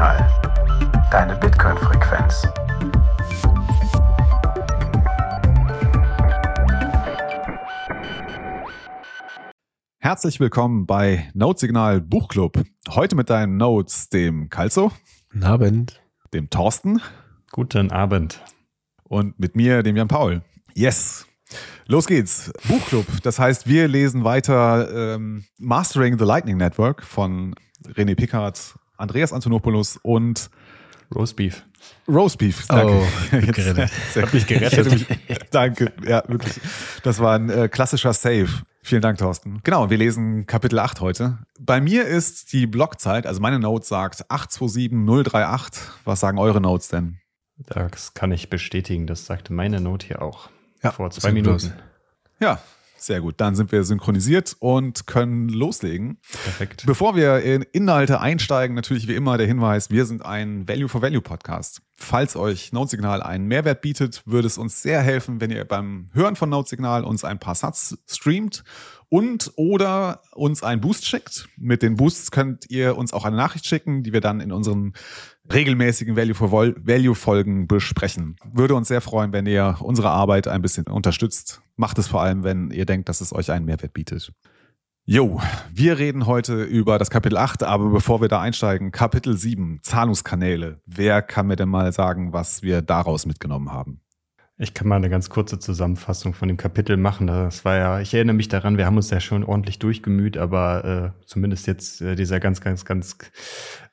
Notsignal. Deine Bitcoin-Frequenz. Herzlich willkommen bei Notsignal Buchclub. Heute mit deinen Notes, dem Kalzo. Guten Abend. Dem Thorsten. Guten Abend. Und mit mir, dem Jan Paul. Yes. Los geht's. Buchclub. Das heißt, wir lesen weiter ähm, Mastering the Lightning Network von René Pickard, Andreas Antonopoulos und Roastbeef. Roastbeef, danke. Oh, Jetzt, gerettet. sehr Hab mich gerettet. Ich mich- danke, ja, wirklich. Das war ein äh, klassischer Save. Vielen Dank, Thorsten. Genau, wir lesen Kapitel 8 heute. Bei mir ist die Blockzeit, also meine Note sagt 827038. Was sagen eure Notes denn? Das kann ich bestätigen. Das sagte meine Note hier auch. Ja, Vor zwei Minuten. los. Ja, sehr gut. Dann sind wir synchronisiert und können loslegen. Perfekt. Bevor wir in Inhalte einsteigen, natürlich wie immer der Hinweis, wir sind ein Value for Value Podcast. Falls euch Notsignal einen Mehrwert bietet, würde es uns sehr helfen, wenn ihr beim Hören von Notsignal uns ein paar Satz streamt und oder uns einen Boost schickt. Mit den Boosts könnt ihr uns auch eine Nachricht schicken, die wir dann in unseren regelmäßigen Value for Value Folgen besprechen. Würde uns sehr freuen, wenn ihr unsere Arbeit ein bisschen unterstützt. Macht es vor allem, wenn ihr denkt, dass es euch einen Mehrwert bietet. Jo, wir reden heute über das Kapitel 8, aber bevor wir da einsteigen, Kapitel 7, Zahlungskanäle. Wer kann mir denn mal sagen, was wir daraus mitgenommen haben? Ich kann mal eine ganz kurze Zusammenfassung von dem Kapitel machen. Das war ja, ich erinnere mich daran, wir haben uns ja schon ordentlich durchgemüht, aber äh, zumindest jetzt äh, dieser ganz, ganz, ganz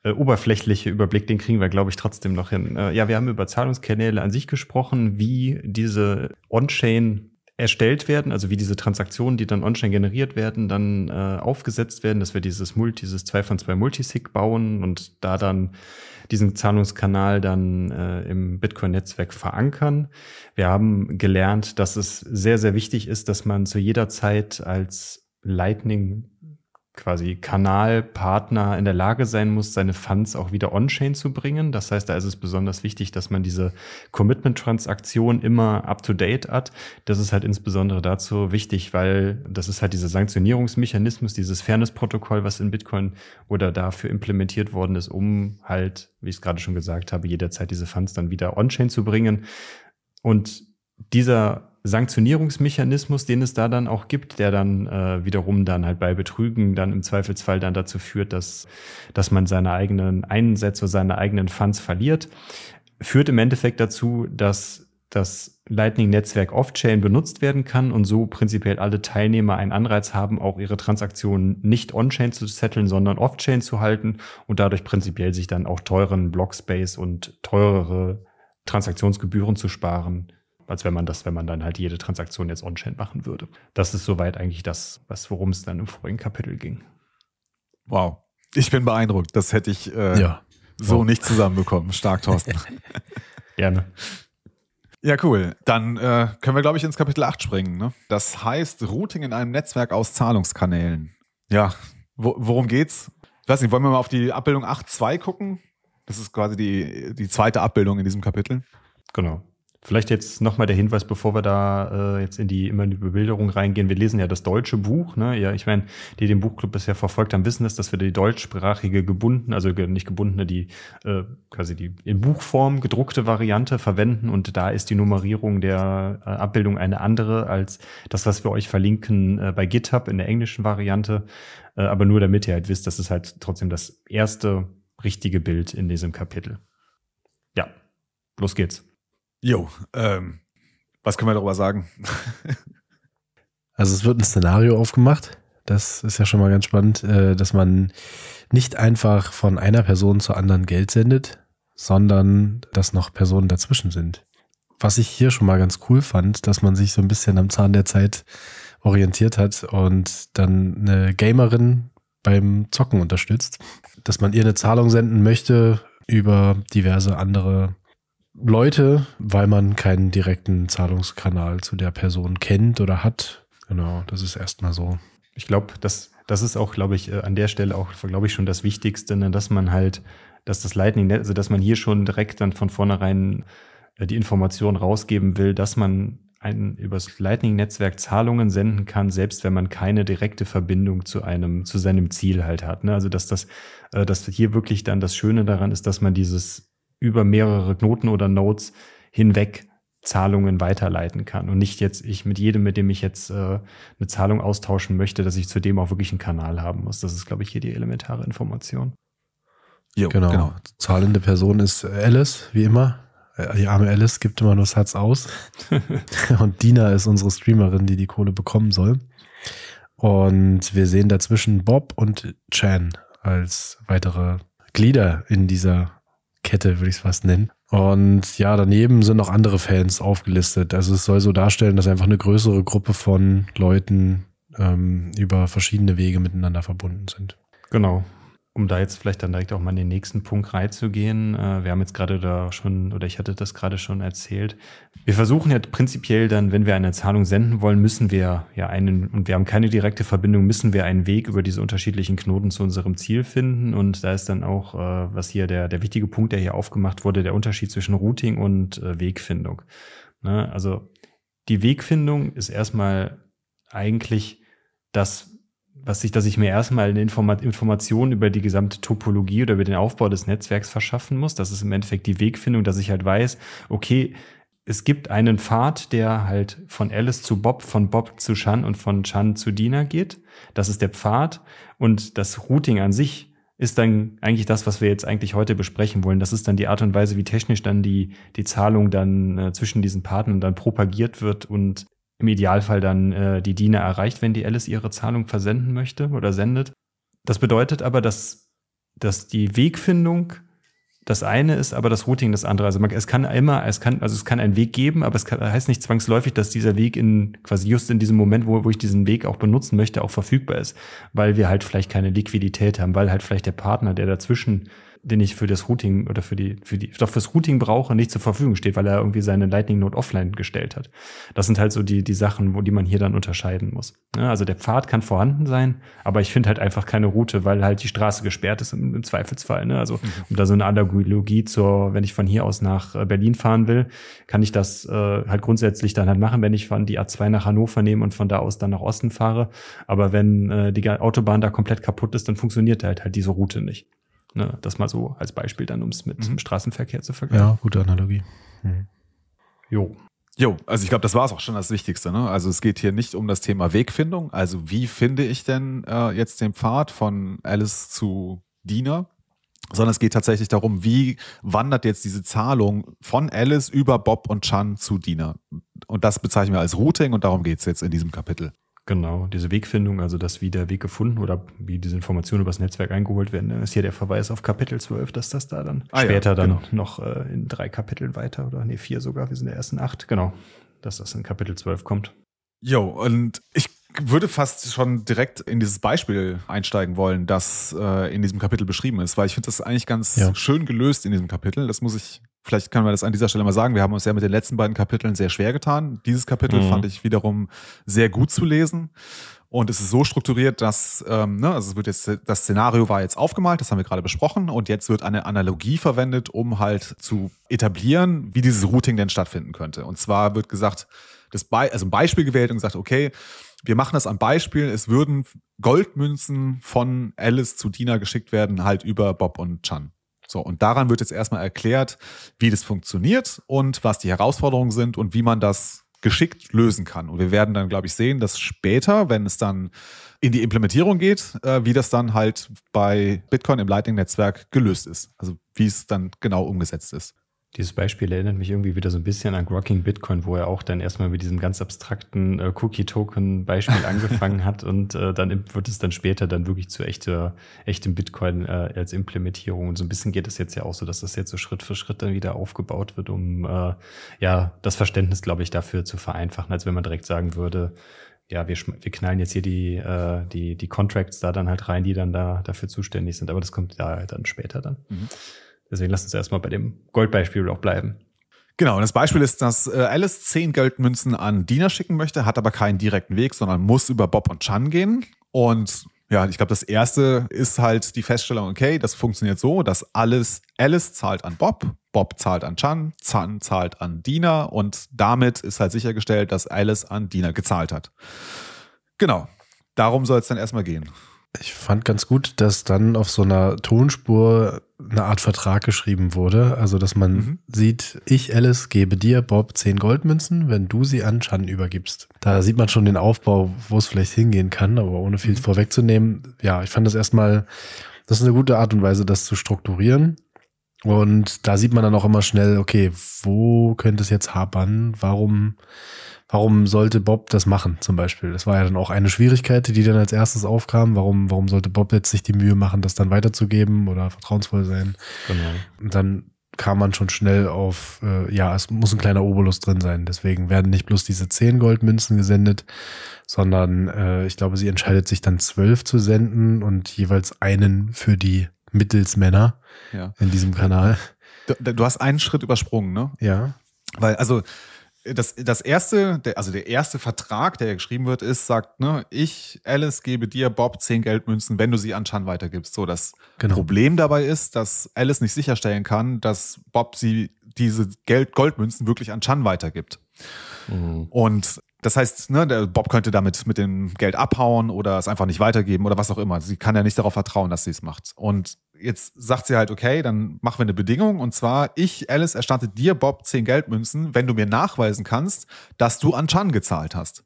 äh, oberflächliche Überblick, den kriegen wir, glaube ich, trotzdem noch hin. Äh, ja, wir haben über Zahlungskanäle an sich gesprochen, wie diese On-Chain erstellt werden, also wie diese Transaktionen, die dann on-chain generiert werden, dann äh, aufgesetzt werden, dass wir dieses Multi, dieses 2 von 2 Multisig bauen und da dann diesen Zahlungskanal dann äh, im Bitcoin-Netzwerk verankern. Wir haben gelernt, dass es sehr, sehr wichtig ist, dass man zu jeder Zeit als Lightning quasi Kanalpartner in der Lage sein muss, seine Funds auch wieder on-chain zu bringen. Das heißt, da ist es besonders wichtig, dass man diese Commitment-Transaktion immer up-to-date hat. Das ist halt insbesondere dazu wichtig, weil das ist halt dieser Sanktionierungsmechanismus, dieses Fairness-Protokoll, was in Bitcoin oder dafür implementiert worden ist, um halt, wie ich es gerade schon gesagt habe, jederzeit diese Funds dann wieder on-chain zu bringen. Und dieser Sanktionierungsmechanismus, den es da dann auch gibt, der dann äh, wiederum dann halt bei Betrügen dann im Zweifelsfall dann dazu führt, dass, dass man seine eigenen Einsätze, seine eigenen Funds verliert, führt im Endeffekt dazu, dass das Lightning-Netzwerk Off-Chain benutzt werden kann und so prinzipiell alle Teilnehmer einen Anreiz haben, auch ihre Transaktionen nicht on-chain zu setteln, sondern off-chain zu halten und dadurch prinzipiell sich dann auch teuren Blockspace und teurere Transaktionsgebühren zu sparen, als wenn man das, wenn man dann halt jede Transaktion jetzt on-chain machen würde. Das ist soweit eigentlich das, was worum es dann im vorigen Kapitel ging. Wow, ich bin beeindruckt. Das hätte ich äh, Ja. so Wow. nicht zusammenbekommen. Stark, Thorsten. Gerne. Ja, cool. Dann äh, können wir, glaube ich, ins Kapitel 8 springen. Ne? Das heißt Routing in einem Netzwerk aus Zahlungskanälen. Ja, wo, worum geht's? Ich weiß nicht, wollen wir mal auf die Abbildung 8.2 gucken? Das ist quasi die, die zweite Abbildung in diesem Kapitel. Genau. Vielleicht jetzt nochmal der Hinweis, bevor wir da äh, jetzt in die immer in die Bebilderung reingehen. Wir lesen ja das deutsche Buch. Ne? Ja, ich meine, die den Buchclub bisher verfolgt haben, wissen es, dass wir die deutschsprachige gebunden, also nicht gebundene, die äh, quasi die in Buchform gedruckte Variante verwenden. Und da ist die Nummerierung der äh, Abbildung eine andere als das, was wir euch verlinken äh, bei GitHub in der englischen Variante. Äh, aber nur damit ihr halt wisst, das ist halt trotzdem das erste richtige Bild in diesem Kapitel. Ja, los geht's. Jo, ähm, was können wir darüber sagen? Also es wird ein Szenario aufgemacht. Das ist ja schon mal ganz spannend, äh, dass man nicht einfach von einer Person zur anderen Geld sendet, sondern dass noch Personen dazwischen sind. Was ich hier schon mal ganz cool fand, dass man sich so ein bisschen am Zahn der Zeit orientiert hat und dann eine Gamerin beim Zocken unterstützt, dass man ihr eine Zahlung senden möchte über diverse andere Leute, weil man keinen direkten Zahlungskanal zu der Person kennt oder hat. Genau, das ist erstmal so. Ich glaube, das, das ist auch, glaube ich, äh, an der Stelle auch, glaube ich, schon das Wichtigste, ne, dass man halt, dass das Lightning, also dass man hier schon direkt dann von vornherein äh, die Information rausgeben will, dass man ein, übers Lightning-Netzwerk Zahlungen senden kann, selbst wenn man keine direkte Verbindung zu einem, zu seinem Ziel halt hat. Ne? Also dass das, äh, dass hier wirklich dann das Schöne daran ist, dass man dieses über mehrere Knoten oder Nodes hinweg Zahlungen weiterleiten kann und nicht jetzt ich mit jedem, mit dem ich jetzt äh, eine Zahlung austauschen möchte, dass ich zudem auch wirklich einen Kanal haben muss. Das ist, glaube ich, hier die elementare Information. Jo, genau. genau. Zahlende Person ist Alice, wie immer. Äh, die arme Alice gibt immer nur Satz aus. und Dina ist unsere Streamerin, die die Kohle bekommen soll. Und wir sehen dazwischen Bob und Chan als weitere Glieder in dieser Kette, würde ich es fast nennen. Und ja, daneben sind noch andere Fans aufgelistet. Also es soll so darstellen, dass einfach eine größere Gruppe von Leuten ähm, über verschiedene Wege miteinander verbunden sind. Genau um da jetzt vielleicht dann direkt auch mal in den nächsten Punkt reinzugehen, äh, wir haben jetzt gerade da schon, oder ich hatte das gerade schon erzählt, wir versuchen ja prinzipiell dann, wenn wir eine Zahlung senden wollen, müssen wir ja einen, und wir haben keine direkte Verbindung, müssen wir einen Weg über diese unterschiedlichen Knoten zu unserem Ziel finden. Und da ist dann auch, äh, was hier der, der wichtige Punkt, der hier aufgemacht wurde, der Unterschied zwischen Routing und äh, Wegfindung. Ne? Also die Wegfindung ist erstmal eigentlich das, was ich, dass ich mir erstmal eine Informa Information über die gesamte Topologie oder über den Aufbau des Netzwerks verschaffen muss. Das ist im Endeffekt die Wegfindung, dass ich halt weiß, okay, es gibt einen Pfad, der halt von Alice zu Bob, von Bob zu Chan und von Chan zu Dina geht. Das ist der Pfad. Und das Routing an sich ist dann eigentlich das, was wir jetzt eigentlich heute besprechen wollen. Das ist dann die Art und Weise, wie technisch dann die, die Zahlung dann äh, zwischen diesen Partnern dann propagiert wird und im Idealfall dann äh, die Diener erreicht, wenn die Alice ihre Zahlung versenden möchte oder sendet. Das bedeutet aber, dass, dass die Wegfindung das eine ist, aber das Routing das andere. Also man, es kann immer, es kann, also es kann einen Weg geben, aber es kann, heißt nicht zwangsläufig, dass dieser Weg in quasi just in diesem Moment, wo, wo ich diesen Weg auch benutzen möchte, auch verfügbar ist, weil wir halt vielleicht keine Liquidität haben, weil halt vielleicht der Partner, der dazwischen den ich für das Routing oder für die, für die, doch fürs Routing brauche, nicht zur Verfügung steht, weil er irgendwie seine Lightning Node offline gestellt hat. Das sind halt so die, die Sachen, wo die man hier dann unterscheiden muss. Ja, also der Pfad kann vorhanden sein, aber ich finde halt einfach keine Route, weil halt die Straße gesperrt ist im, im Zweifelsfall. Ne? Also mhm. um da so eine Analogie zur, wenn ich von hier aus nach äh, Berlin fahren will, kann ich das äh, halt grundsätzlich dann halt machen, wenn ich von die A2 nach Hannover nehme und von da aus dann nach Osten fahre. Aber wenn äh, die Autobahn da komplett kaputt ist, dann funktioniert halt halt diese Route nicht. Ne, das mal so als Beispiel dann, um es mit mhm. dem Straßenverkehr zu vergleichen. Ja, gute Analogie. Mhm. Jo. Jo, also ich glaube, das war es auch schon das Wichtigste. Ne? Also es geht hier nicht um das Thema Wegfindung. Also wie finde ich denn äh, jetzt den Pfad von Alice zu Dina? Sondern es geht tatsächlich darum, wie wandert jetzt diese Zahlung von Alice über Bob und Chan zu Dina? Und das bezeichnen wir als Routing und darum geht es jetzt in diesem Kapitel. Genau, diese Wegfindung, also dass wie der Weg gefunden oder wie diese Informationen über das Netzwerk eingeholt werden, ist hier der Verweis auf Kapitel 12, dass das da dann ah, später ja, genau. dann noch äh, in drei Kapiteln weiter oder nee, vier sogar, wir sind in der ersten acht, genau, dass das in Kapitel 12 kommt. Jo, und ich würde fast schon direkt in dieses Beispiel einsteigen wollen, das äh, in diesem Kapitel beschrieben ist, weil ich finde das eigentlich ganz ja. schön gelöst in diesem Kapitel. Das muss ich vielleicht können wir das an dieser Stelle mal sagen, wir haben uns ja mit den letzten beiden Kapiteln sehr schwer getan. Dieses Kapitel mhm. fand ich wiederum sehr gut zu lesen. Und es ist so strukturiert, dass, ähm, ne, also es wird jetzt, das Szenario war jetzt aufgemalt, das haben wir gerade besprochen, und jetzt wird eine Analogie verwendet, um halt zu etablieren, wie dieses Routing denn stattfinden könnte. Und zwar wird gesagt, das Be also ein Beispiel gewählt und gesagt, okay, wir machen das am Beispiel, es würden Goldmünzen von Alice zu Dina geschickt werden, halt über Bob und Chan. So, und daran wird jetzt erstmal erklärt, wie das funktioniert und was die Herausforderungen sind und wie man das geschickt lösen kann. Und wir werden dann, glaube ich, sehen, dass später, wenn es dann in die Implementierung geht, äh, wie das dann halt bei Bitcoin im Lightning-Netzwerk gelöst ist. Also wie es dann genau umgesetzt ist. Dieses Beispiel erinnert mich irgendwie wieder so ein bisschen an Grocking Bitcoin, wo er auch dann erstmal mit diesem ganz abstrakten äh, Cookie-Token-Beispiel angefangen hat und äh, dann wird es dann später dann wirklich zu echter, echtem Bitcoin äh, als Implementierung. Und so ein bisschen geht es jetzt ja auch so, dass das jetzt so Schritt für Schritt dann wieder aufgebaut wird, um äh, ja das Verständnis, glaube ich, dafür zu vereinfachen, als wenn man direkt sagen würde, ja, wir, wir knallen jetzt hier die, äh, die, die Contracts da dann halt rein, die dann da dafür zuständig sind. Aber das kommt ja dann später dann. Mhm. Deswegen lass uns erstmal bei dem Goldbeispiel auch bleiben. Genau, und das Beispiel ist, dass äh, Alice zehn Geldmünzen an Dina schicken möchte, hat aber keinen direkten Weg, sondern muss über Bob und Chan gehen. Und Ja, ich glaube, das erste ist halt die Feststellung, okay, das funktioniert so, dass alles, Alice zahlt an Bob, Bob zahlt an Chan, Chan zahlt an Dina und damit ist halt sichergestellt, dass Alice an Dina gezahlt hat. Genau. Darum soll es dann erstmal gehen. Ich fand ganz gut, dass dann auf so einer Tonspur eine Art Vertrag geschrieben wurde. Also, dass man mhm. sieht, ich, Alice, gebe dir, Bob, zehn Goldmünzen, wenn du sie an Chan übergibst. Da sieht man schon den Aufbau, wo es vielleicht hingehen kann, aber ohne viel mhm. vorwegzunehmen. Ja, ich fand das erstmal, das ist eine gute Art und Weise, das zu strukturieren. Und da sieht man dann auch immer schnell, okay, wo könnte es jetzt hapern? Warum Warum sollte Bob das machen, zum Beispiel? Das war ja dann auch eine Schwierigkeit, die dann als erstes aufkam. Warum, warum sollte Bob jetzt sich die Mühe machen, das dann weiterzugeben oder vertrauensvoll sein? Genau. Und dann kam man schon schnell auf, äh, ja, es muss ein kleiner Obolus drin sein. Deswegen werden nicht bloß diese zehn Goldmünzen gesendet, sondern äh, ich glaube, sie entscheidet sich dann zwölf zu senden und jeweils einen für die Mittelsmänner ja. in diesem Kanal. Du, du hast einen Schritt übersprungen, ne? Ja. Weil, also das, das erste, der, also der erste Vertrag, der geschrieben wird, ist, sagt, ne, ich, Alice, gebe dir, Bob, zehn Geldmünzen, wenn du sie an Chan weitergibst. So, das genau. Problem dabei ist, dass Alice nicht sicherstellen kann, dass Bob sie diese Geld, Goldmünzen wirklich an Chan weitergibt. Mhm. Und das heißt, ne, Bob könnte damit mit dem Geld abhauen oder es einfach nicht weitergeben oder was auch immer. Sie kann ja nicht darauf vertrauen, dass sie es macht. Und jetzt sagt sie halt, okay, dann machen wir eine Bedingung und zwar, ich, Alice, erstatte dir, Bob, zehn Geldmünzen, wenn du mir nachweisen kannst, dass du an Chan gezahlt hast.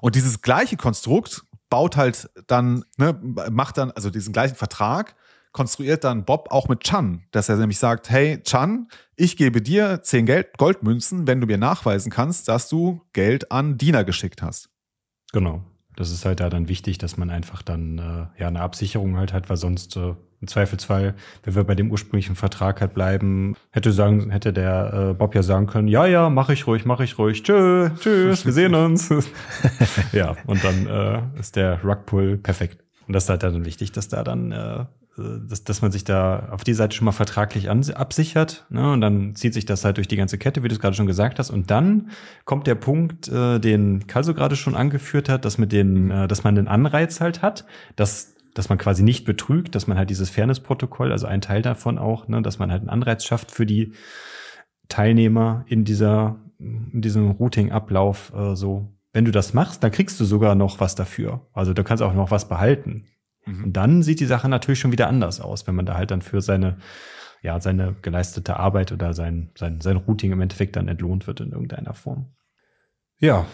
Und dieses gleiche Konstrukt baut halt dann, ne, macht dann, also diesen gleichen Vertrag, konstruiert dann Bob auch mit Chan, dass er nämlich sagt, hey Chan, ich gebe dir zehn Geld Goldmünzen, wenn du mir nachweisen kannst, dass du Geld an Diener geschickt hast. Genau. Das ist halt da dann wichtig, dass man einfach dann äh, ja eine Absicherung halt hat, weil sonst äh, im Zweifelsfall, wenn wir bei dem ursprünglichen Vertrag halt bleiben, hätte sagen, hätte der äh, Bob ja sagen können, ja, ja, mach ich ruhig, mach ich ruhig, tschö, tschüss, wir sehen uns. ja, und dann äh, ist der Rugpull perfekt. Und das ist halt dann wichtig, dass da dann äh, dass, dass man sich da auf die Seite schon mal vertraglich absichert. Ne? Und dann zieht sich das halt durch die ganze Kette, wie du es gerade schon gesagt hast. Und dann kommt der Punkt, äh, den Kalso gerade schon angeführt hat, dass mit den, äh, dass man den Anreiz halt hat, dass dass man quasi nicht betrügt, dass man halt dieses Fairness-Protokoll, also ein Teil davon auch, ne, dass man halt einen Anreiz schafft für die Teilnehmer in dieser, in diesem Routing-Ablauf, äh, so. Wenn du das machst, dann kriegst du sogar noch was dafür. Also du kannst auch noch was behalten. Mhm. Und dann sieht die Sache natürlich schon wieder anders aus, wenn man da halt dann für seine, ja, seine geleistete Arbeit oder sein, sein, sein Routing im Endeffekt dann entlohnt wird in irgendeiner Form. Ja,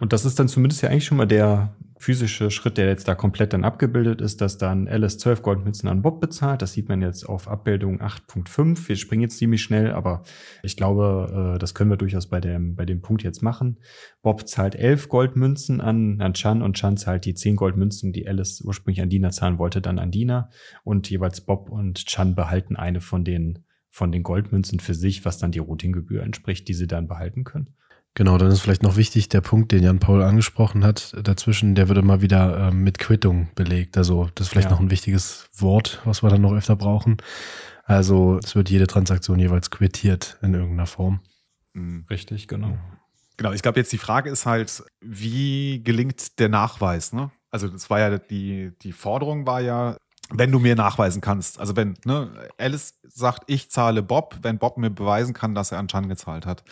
und das ist dann zumindest ja eigentlich schon mal der physische Schritt, der jetzt da komplett dann abgebildet ist, dass dann Alice 12 Goldmünzen an Bob bezahlt. Das sieht man jetzt auf Abbildung 8.5. Wir springen jetzt ziemlich schnell, aber ich glaube, äh, das können wir durchaus bei dem, bei dem Punkt jetzt machen. Bob zahlt 11 Goldmünzen an, an Chan und Chan zahlt die 10 Goldmünzen, die Alice ursprünglich an Dina zahlen wollte, dann an Dina. Und jeweils Bob und Chan behalten eine von den, von den Goldmünzen für sich, was dann die Routinggebühr entspricht, die sie dann behalten können. Genau, dann ist vielleicht noch wichtig der Punkt, den Jan Paul angesprochen hat, dazwischen, der wird immer wieder ähm, mit Quittung belegt. Also das ist vielleicht ja. noch ein wichtiges Wort, was wir dann noch öfter brauchen. Also es wird jede Transaktion jeweils quittiert in irgendeiner Form. Mhm. Richtig, genau. Genau, ich glaube jetzt die Frage ist halt, wie gelingt der Nachweis? Ne? Also das war ja die, die Forderung war ja, wenn du mir nachweisen kannst. Also wenn ne, Alice sagt, ich zahle Bob, wenn Bob mir beweisen kann, dass er an Chan gezahlt hat.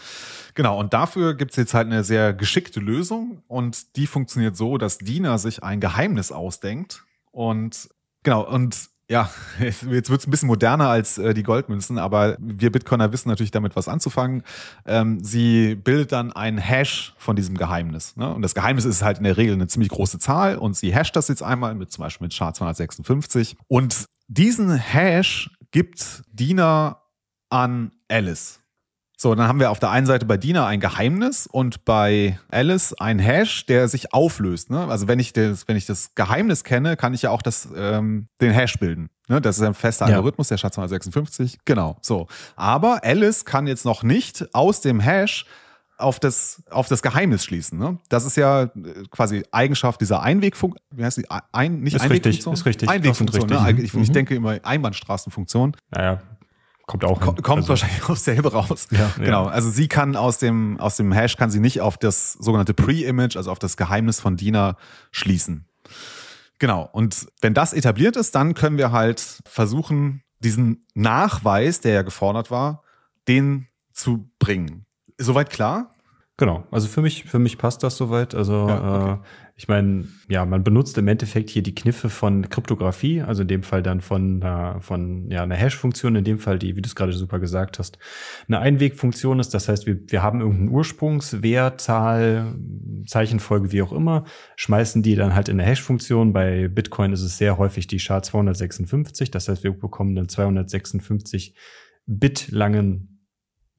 Genau, und dafür gibt es jetzt halt eine sehr geschickte Lösung und die funktioniert so, dass Dina sich ein Geheimnis ausdenkt und genau, und ja, jetzt wird es ein bisschen moderner als äh, die Goldmünzen, aber wir Bitcoiner wissen natürlich damit was anzufangen. Ähm, sie bildet dann einen Hash von diesem Geheimnis. Ne? Und das Geheimnis ist halt in der Regel eine ziemlich große Zahl und sie hasht das jetzt einmal mit zum Beispiel mit SHA-256. Und diesen Hash gibt Dina an Alice. So, dann haben wir auf der einen Seite bei Dina ein Geheimnis und bei Alice ein Hash, der sich auflöst. Ne? Also wenn ich, das, wenn ich das Geheimnis kenne, kann ich ja auch das, ähm, den Hash bilden. Ne? Das ist ein fester Algorithmus, ja. der Schatz 56. Genau, so. Aber Alice kann jetzt noch nicht aus dem Hash auf das, auf das Geheimnis schließen. Ne? Das ist ja äh, quasi Eigenschaft dieser Einwegfunktion. Wie heißt die? Ein, nicht ist Einwegfunktion? Richtig, ist richtig. Einwegfunktion. Ne? Ich, mhm. ich denke immer Einbahnstraßenfunktion. Naja, Kommt auch. Kommt, kommt also, wahrscheinlich aufs selbe raus. Ja, genau. Ja. Also sie kann aus dem, aus dem Hash kann sie nicht auf das sogenannte Pre-Image, also auf das Geheimnis von Dina schließen. Genau. Und wenn das etabliert ist, dann können wir halt versuchen, diesen Nachweis, der ja gefordert war, den zu bringen. Soweit klar? Genau, also für mich, für mich passt das soweit. Also ja, okay. äh, ich meine, ja, man benutzt im Endeffekt hier die Kniffe von Kryptographie, also in dem Fall dann von, äh, von ja, einer Hash-Funktion, in dem Fall die, wie du es gerade super gesagt hast, eine Einwegfunktion ist. Das heißt, wir, wir haben irgendeinen Ursprungswert, Zahl, Zeichenfolge, wie auch immer, schmeißen die dann halt in eine Hash-Funktion. Bei Bitcoin ist es sehr häufig die SHA-256. Das heißt, wir bekommen dann 256 Bit langen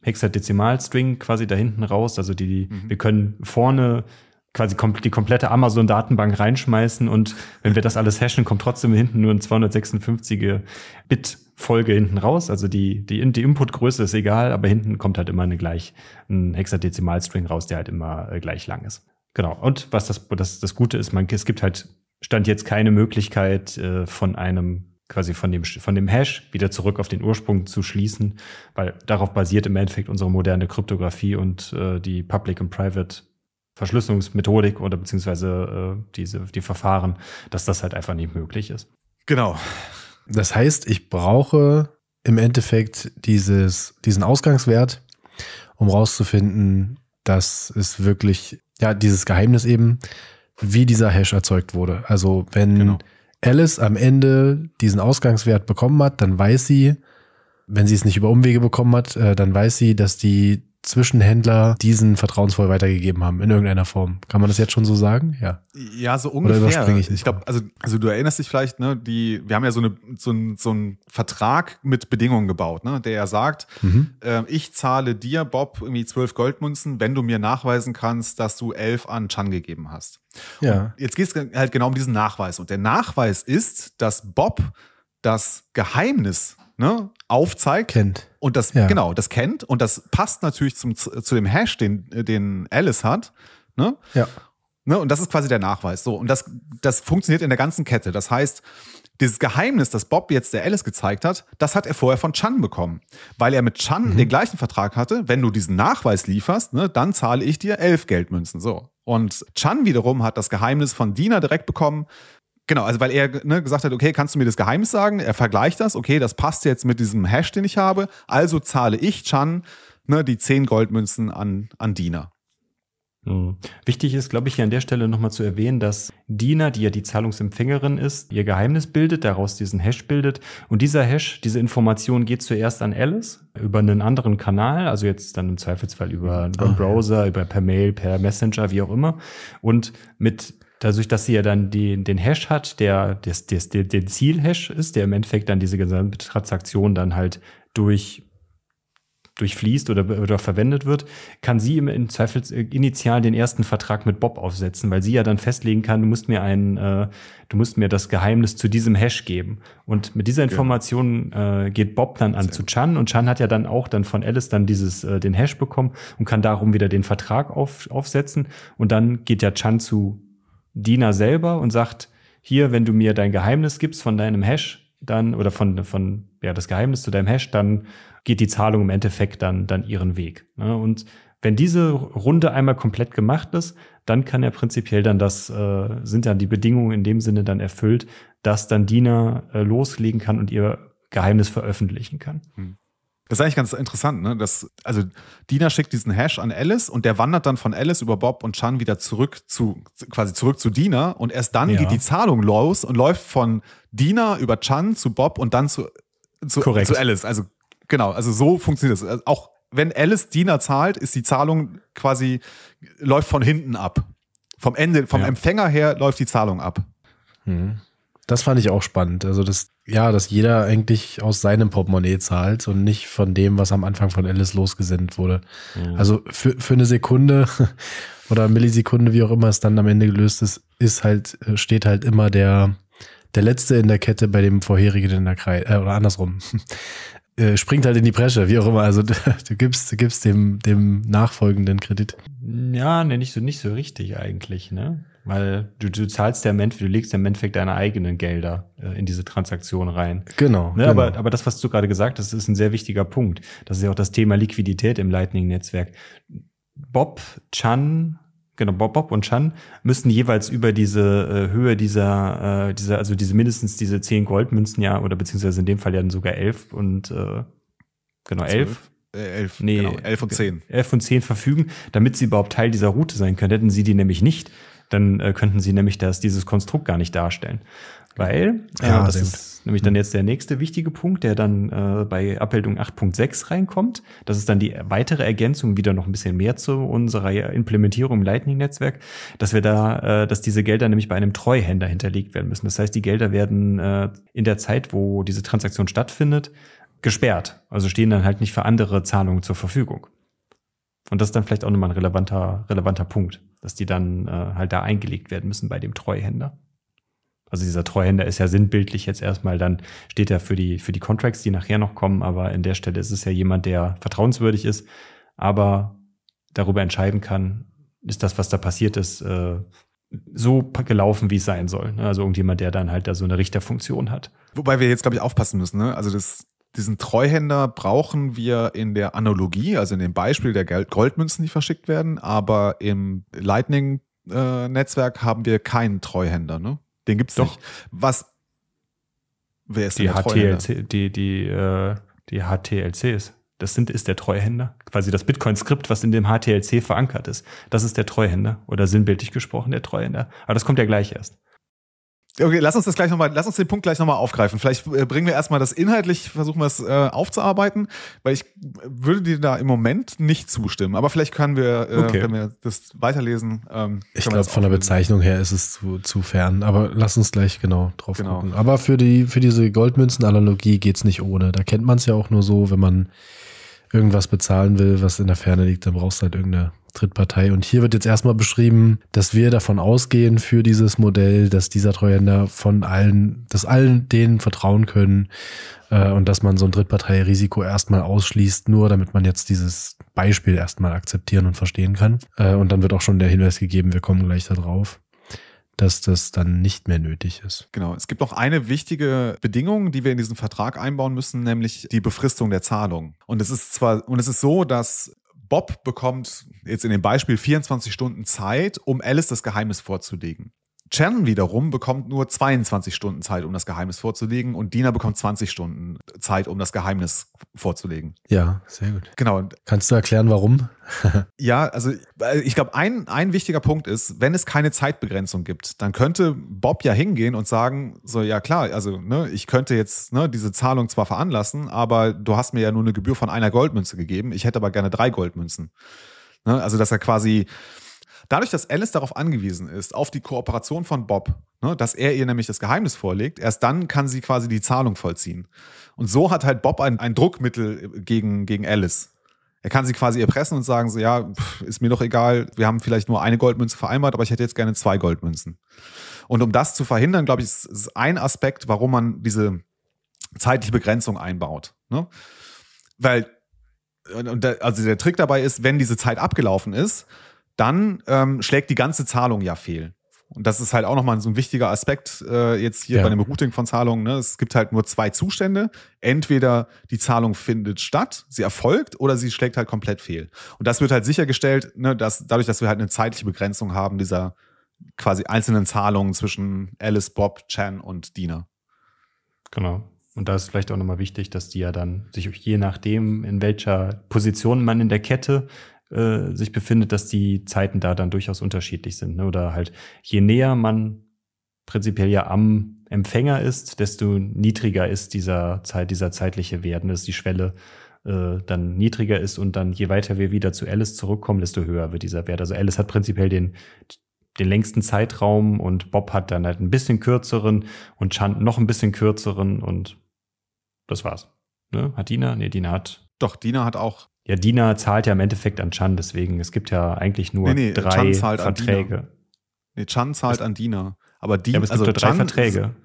Hexadezimalstring quasi da hinten raus. Also die, mhm. wir können vorne quasi die komplette Amazon-Datenbank reinschmeißen und wenn wir das alles hashen, kommt trotzdem hinten nur ein 256 Bit-Folge hinten raus. Also die, die, die Inputgröße ist egal, aber hinten kommt halt immer eine gleich, ein Hexadezimalstring raus, der halt immer äh, gleich lang ist. Genau. Und was das, das, das Gute ist, man, es gibt halt, stand jetzt keine Möglichkeit, äh, von einem quasi von dem, von dem Hash wieder zurück auf den Ursprung zu schließen, weil darauf basiert im Endeffekt unsere moderne Kryptographie und äh, die Public und Private Verschlüsselungsmethodik oder beziehungsweise äh, diese, die Verfahren, dass das halt einfach nicht möglich ist. Genau. Das heißt, ich brauche im Endeffekt dieses, diesen Ausgangswert, um rauszufinden, dass es wirklich, ja, dieses Geheimnis eben, wie dieser Hash erzeugt wurde. Also wenn genau Alice am Ende diesen Ausgangswert bekommen hat, dann weiß sie, wenn sie es nicht über Umwege bekommen hat, äh, dann weiß sie, dass die Zwischenhändler diesen vertrauensvoll weitergegeben haben in irgendeiner Form. Kann man das jetzt schon so sagen? Ja. Ja, so ungefähr. ich ich glaube, also, also du erinnerst dich vielleicht, ne, die, wir haben ja so, eine, so, ein, so einen Vertrag mit Bedingungen gebaut, ne, der ja sagt, mhm. äh, ich zahle dir, Bob, irgendwie zwölf Goldmünzen, wenn du mir nachweisen kannst, dass du elf an Chan gegeben hast. Ja. Und jetzt geht es halt genau um diesen Nachweis. Und der Nachweis ist, dass Bob das Geheimnis ne, aufzeigt. Kennt. Und das, ja. genau, das kennt. Und das passt natürlich zum, zu dem Hash, den, den Alice hat. Ne? Ja. Ne, und das ist quasi der Nachweis. So, und das, das funktioniert in der ganzen Kette. Das heißt, dieses Geheimnis, das Bob jetzt der Alice gezeigt hat, das hat er vorher von Chan bekommen. Weil er mit Chan mhm. den gleichen Vertrag hatte, wenn du diesen Nachweis lieferst, ne, dann zahle ich dir elf Geldmünzen. So. Und Chan wiederum hat das Geheimnis von Dina direkt bekommen, Genau, also weil er ne, gesagt hat, okay, kannst du mir das Geheimnis sagen? Er vergleicht das, okay, das passt jetzt mit diesem Hash, den ich habe, also zahle ich Chan ne, die 10 Goldmünzen an, an Dina. Mhm. Wichtig ist, glaube ich, hier an der Stelle nochmal zu erwähnen, dass Dina, die ja die Zahlungsempfängerin ist, ihr Geheimnis bildet, daraus diesen Hash bildet. Und dieser Hash, diese Information geht zuerst an Alice über einen anderen Kanal, also jetzt dann im Zweifelsfall über, über einen Browser, über per Mail, per Messenger, wie auch immer. Und mit dadurch, dass sie ja dann die, den Hash hat, der, des, des, der, der Ziel-Hash ist, der im Endeffekt dann diese gesamte Transaktion dann halt durch durchfließt oder, oder verwendet wird, kann sie im Zweifel initial den ersten Vertrag mit Bob aufsetzen, weil sie ja dann festlegen kann, du musst mir ein, äh, du musst mir das Geheimnis zu diesem Hash geben. Und mit dieser genau. Information äh, geht Bob dann an Sehr zu Chan und Chan hat ja dann auch dann von Alice dann dieses äh, den Hash bekommen und kann darum wieder den Vertrag auf, aufsetzen und dann geht ja Chan zu Diener selber und sagt, hier, wenn du mir dein Geheimnis gibst von deinem Hash, dann, oder von, von, ja, das Geheimnis zu deinem Hash, dann geht die Zahlung im Endeffekt dann, dann ihren Weg. Ne? Und wenn diese Runde einmal komplett gemacht ist, dann kann er prinzipiell dann das, äh, sind dann die Bedingungen in dem Sinne dann erfüllt, dass dann Diener äh, loslegen kann und ihr Geheimnis veröffentlichen kann. Hm. Das ist eigentlich ganz interessant, ne? Das, also Dina schickt diesen Hash an Alice und der wandert dann von Alice über Bob und Chan wieder zurück zu, quasi zurück zu Dina und erst dann ja. geht die Zahlung los und läuft von Dina über Chan zu Bob und dann zu, zu, zu Alice. Also genau, also so funktioniert es. Also auch wenn Alice Dina zahlt, ist die Zahlung quasi, läuft von hinten ab. Vom Ende, vom ja. Empfänger her läuft die Zahlung ab. Mhm. Das fand ich auch spannend. Also, das, ja, dass jeder eigentlich aus seinem Portemonnaie zahlt und nicht von dem, was am Anfang von Alice losgesendet wurde. Mhm. Also für, für eine Sekunde oder Millisekunde, wie auch immer es dann am Ende gelöst ist, ist halt, steht halt immer der, der letzte in der Kette bei dem vorherigen in der Kreis, äh, oder andersrum. Äh, springt halt in die Bresche, wie auch immer. Also du, du gibst, du gibst dem, dem nachfolgenden Kredit. Ja, ne, nicht so, nicht so richtig eigentlich, ne? Weil du, du zahlst ja im Endeffekt, du legst ja im Endeffekt deine eigenen Gelder äh, in diese Transaktion rein. Genau. Ne, genau. Aber, aber das, was du gerade gesagt hast, ist ein sehr wichtiger Punkt. Das ist ja auch das Thema Liquidität im Lightning-Netzwerk. Bob Chan genau, Bob, Bob und Chan müssten jeweils über diese äh, Höhe dieser, äh, dieser, also diese mindestens diese zehn Goldmünzen ja, oder beziehungsweise in dem Fall ja dann sogar elf und äh, genau, elf. Äh, elf, Nee, genau, elf und zehn. elf und zehn verfügen, damit sie überhaupt Teil dieser Route sein können. Hätten sie die nämlich nicht, dann äh, könnten sie nämlich das, dieses Konstrukt gar nicht darstellen. Weil, äh, Ja, das ist nämlich dann jetzt der nächste wichtige Punkt, der dann äh, bei Abbildung 8.6 reinkommt. Das ist dann die weitere Ergänzung, wieder noch ein bisschen mehr zu unserer Implementierung im Lightning-Netzwerk, dass wir da, äh, dass diese Gelder nämlich bei einem Treuhänder hinterlegt werden müssen. Das heißt, die Gelder werden äh, in der Zeit, wo diese Transaktion stattfindet, gesperrt. Also stehen dann halt nicht für andere Zahlungen zur Verfügung. Und das ist dann vielleicht auch nochmal ein relevanter, relevanter Punkt, dass die dann äh, halt da eingelegt werden müssen bei dem Treuhänder. Also dieser Treuhänder ist ja sinnbildlich jetzt erstmal, dann steht er für die, für die Contracts, die nachher noch kommen, aber in der Stelle ist es ja jemand, der vertrauenswürdig ist, aber darüber entscheiden kann, ist das, was da passiert ist, äh, so gelaufen, wie es sein soll. ne? Also irgendjemand, der dann halt da so eine Richterfunktion hat. Wobei wir jetzt, glaube ich, aufpassen müssen. Ne? Also das, diesen Treuhänder brauchen wir in der Analogie, also in dem Beispiel der Goldmünzen, die verschickt werden, aber im Lightning-Netzwerk haben wir keinen Treuhänder. Ne? Den gibt's Doch. nicht. Was? Wer ist Die denn der Treuhänder? HTLC, die, die, äh, die HTLCs. Das sind, ist der Treuhänder. Quasi das Bitcoin-Skript, was in dem HTLC verankert ist. Das ist der Treuhänder. Oder sinnbildlich gesprochen der Treuhänder. Aber das kommt ja gleich erst. Okay, lass uns das gleich nochmal, lass uns den Punkt gleich nochmal aufgreifen. Vielleicht äh, bringen wir erstmal das inhaltlich, versuchen wir es äh, aufzuarbeiten, weil ich würde dir da im Moment nicht zustimmen. Aber vielleicht können wir, äh, Okay. wenn wir das weiterlesen. Ähm, Ich glaube, von der. Bezeichnung her ist es zu, zu fern. Aber lass uns gleich genau drauf Genau. gucken. Aber für, die, für diese Goldmünzen-Analogie geht's nicht ohne. Da kennt man es ja auch nur so, wenn man irgendwas bezahlen will, was in der Ferne liegt, dann brauchst du halt irgendeine Drittpartei. Und hier wird jetzt erstmal beschrieben, dass wir davon ausgehen für dieses Modell, dass dieser Treuhänder von allen, dass allen denen vertrauen können äh, und dass man so ein Drittparteirisiko erstmal ausschließt, nur damit man jetzt dieses Beispiel erstmal akzeptieren und verstehen kann. Äh, und dann wird auch schon der Hinweis gegeben, wir kommen gleich darauf, dass das dann nicht mehr nötig ist. Genau. Es gibt noch eine wichtige Bedingung, die wir in diesen Vertrag einbauen müssen, nämlich die Befristung der Zahlung. Und es ist zwar, und es ist so, dass Bob bekommt jetzt in dem Beispiel 24 Stunden Zeit, um Alice das Geheimnis vorzulegen. Chan wiederum bekommt nur 22 Stunden Zeit, um das Geheimnis vorzulegen und Dina bekommt 20 Stunden Zeit, um das Geheimnis vorzulegen. Ja, sehr gut. Genau. Kannst du erklären, warum? ja, also ich glaube, ein, ein wichtiger Punkt ist, wenn es keine Zeitbegrenzung gibt, dann könnte Bob ja hingehen und sagen, so ja klar, also ne, ich könnte jetzt ne, diese Zahlung zwar veranlassen, aber du hast mir ja nur eine Gebühr von einer Goldmünze gegeben, ich hätte aber gerne drei Goldmünzen. Ne, also dass er quasi, dadurch, dass Alice darauf angewiesen ist, auf die Kooperation von Bob, ne, dass er ihr nämlich das Geheimnis vorlegt, erst dann kann sie quasi die Zahlung vollziehen. Und so hat halt Bob ein, ein Druckmittel gegen, gegen Alice. Er kann sie quasi erpressen und sagen so, ja, ist mir doch egal, wir haben vielleicht nur eine Goldmünze vereinbart, aber ich hätte jetzt gerne zwei Goldmünzen. Und um das zu verhindern, glaube ich, ist, ist ein Aspekt, warum man diese zeitliche Begrenzung einbaut. Ne? Weil, und der, also der Trick dabei ist, wenn diese Zeit abgelaufen ist, dann ähm, schlägt die ganze Zahlung ja fehl. Und das ist halt auch nochmal so ein wichtiger Aspekt äh, jetzt hier Ja. bei dem Routing von Zahlungen. Ne? Es gibt halt nur zwei Zustände. Entweder die Zahlung findet statt, sie erfolgt, oder sie schlägt halt komplett fehl. Und das wird halt sichergestellt, ne, dass dadurch, dass wir halt eine zeitliche Begrenzung haben dieser quasi einzelnen Zahlungen zwischen Alice, Bob, Chan und Dina. Genau. Und da ist vielleicht auch nochmal wichtig, dass die ja dann sich je nachdem, in welcher Position man in der Kette äh, sich befindet, dass die Zeiten da dann durchaus unterschiedlich sind. Ne? Oder halt, je näher man prinzipiell ja am Empfänger ist, desto niedriger ist dieser Zeit, dieser zeitliche Wert, ne? dass die Schwelle äh, dann niedriger ist und dann je weiter wir wieder zu Alice zurückkommen, desto höher wird dieser Wert. Also Alice hat prinzipiell den, den längsten Zeitraum und Bob hat dann halt ein bisschen kürzeren und Chan noch ein bisschen kürzeren und das war's. Ne? Hat Dina? Nee, Dina hat. Doch, Dina hat auch. Ja, Dina zahlt ja im Endeffekt an Chan, deswegen es gibt ja eigentlich nur Nee, nee, drei Chan zahlt an Verträge. Nee, Chan zahlt Es- an Dina. Aber die, Ja, aber es gibt also nur drei Chan- Verträge.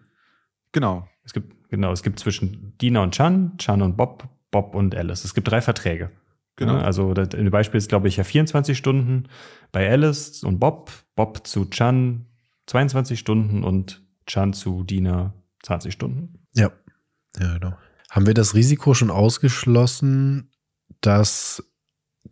Genau. Es gibt, genau, es gibt zwischen Dina und Chan, Chan und Bob, Bob und Alice. Es gibt drei Verträge. Genau. Ja, also das, im Beispiel ist, glaube ich, ja 24 Stunden bei Alice und Bob, Bob zu Chan 22 Stunden und Chan zu Dina 20 Stunden. Ja. Ja, genau. Haben wir das Risiko schon ausgeschlossen, dass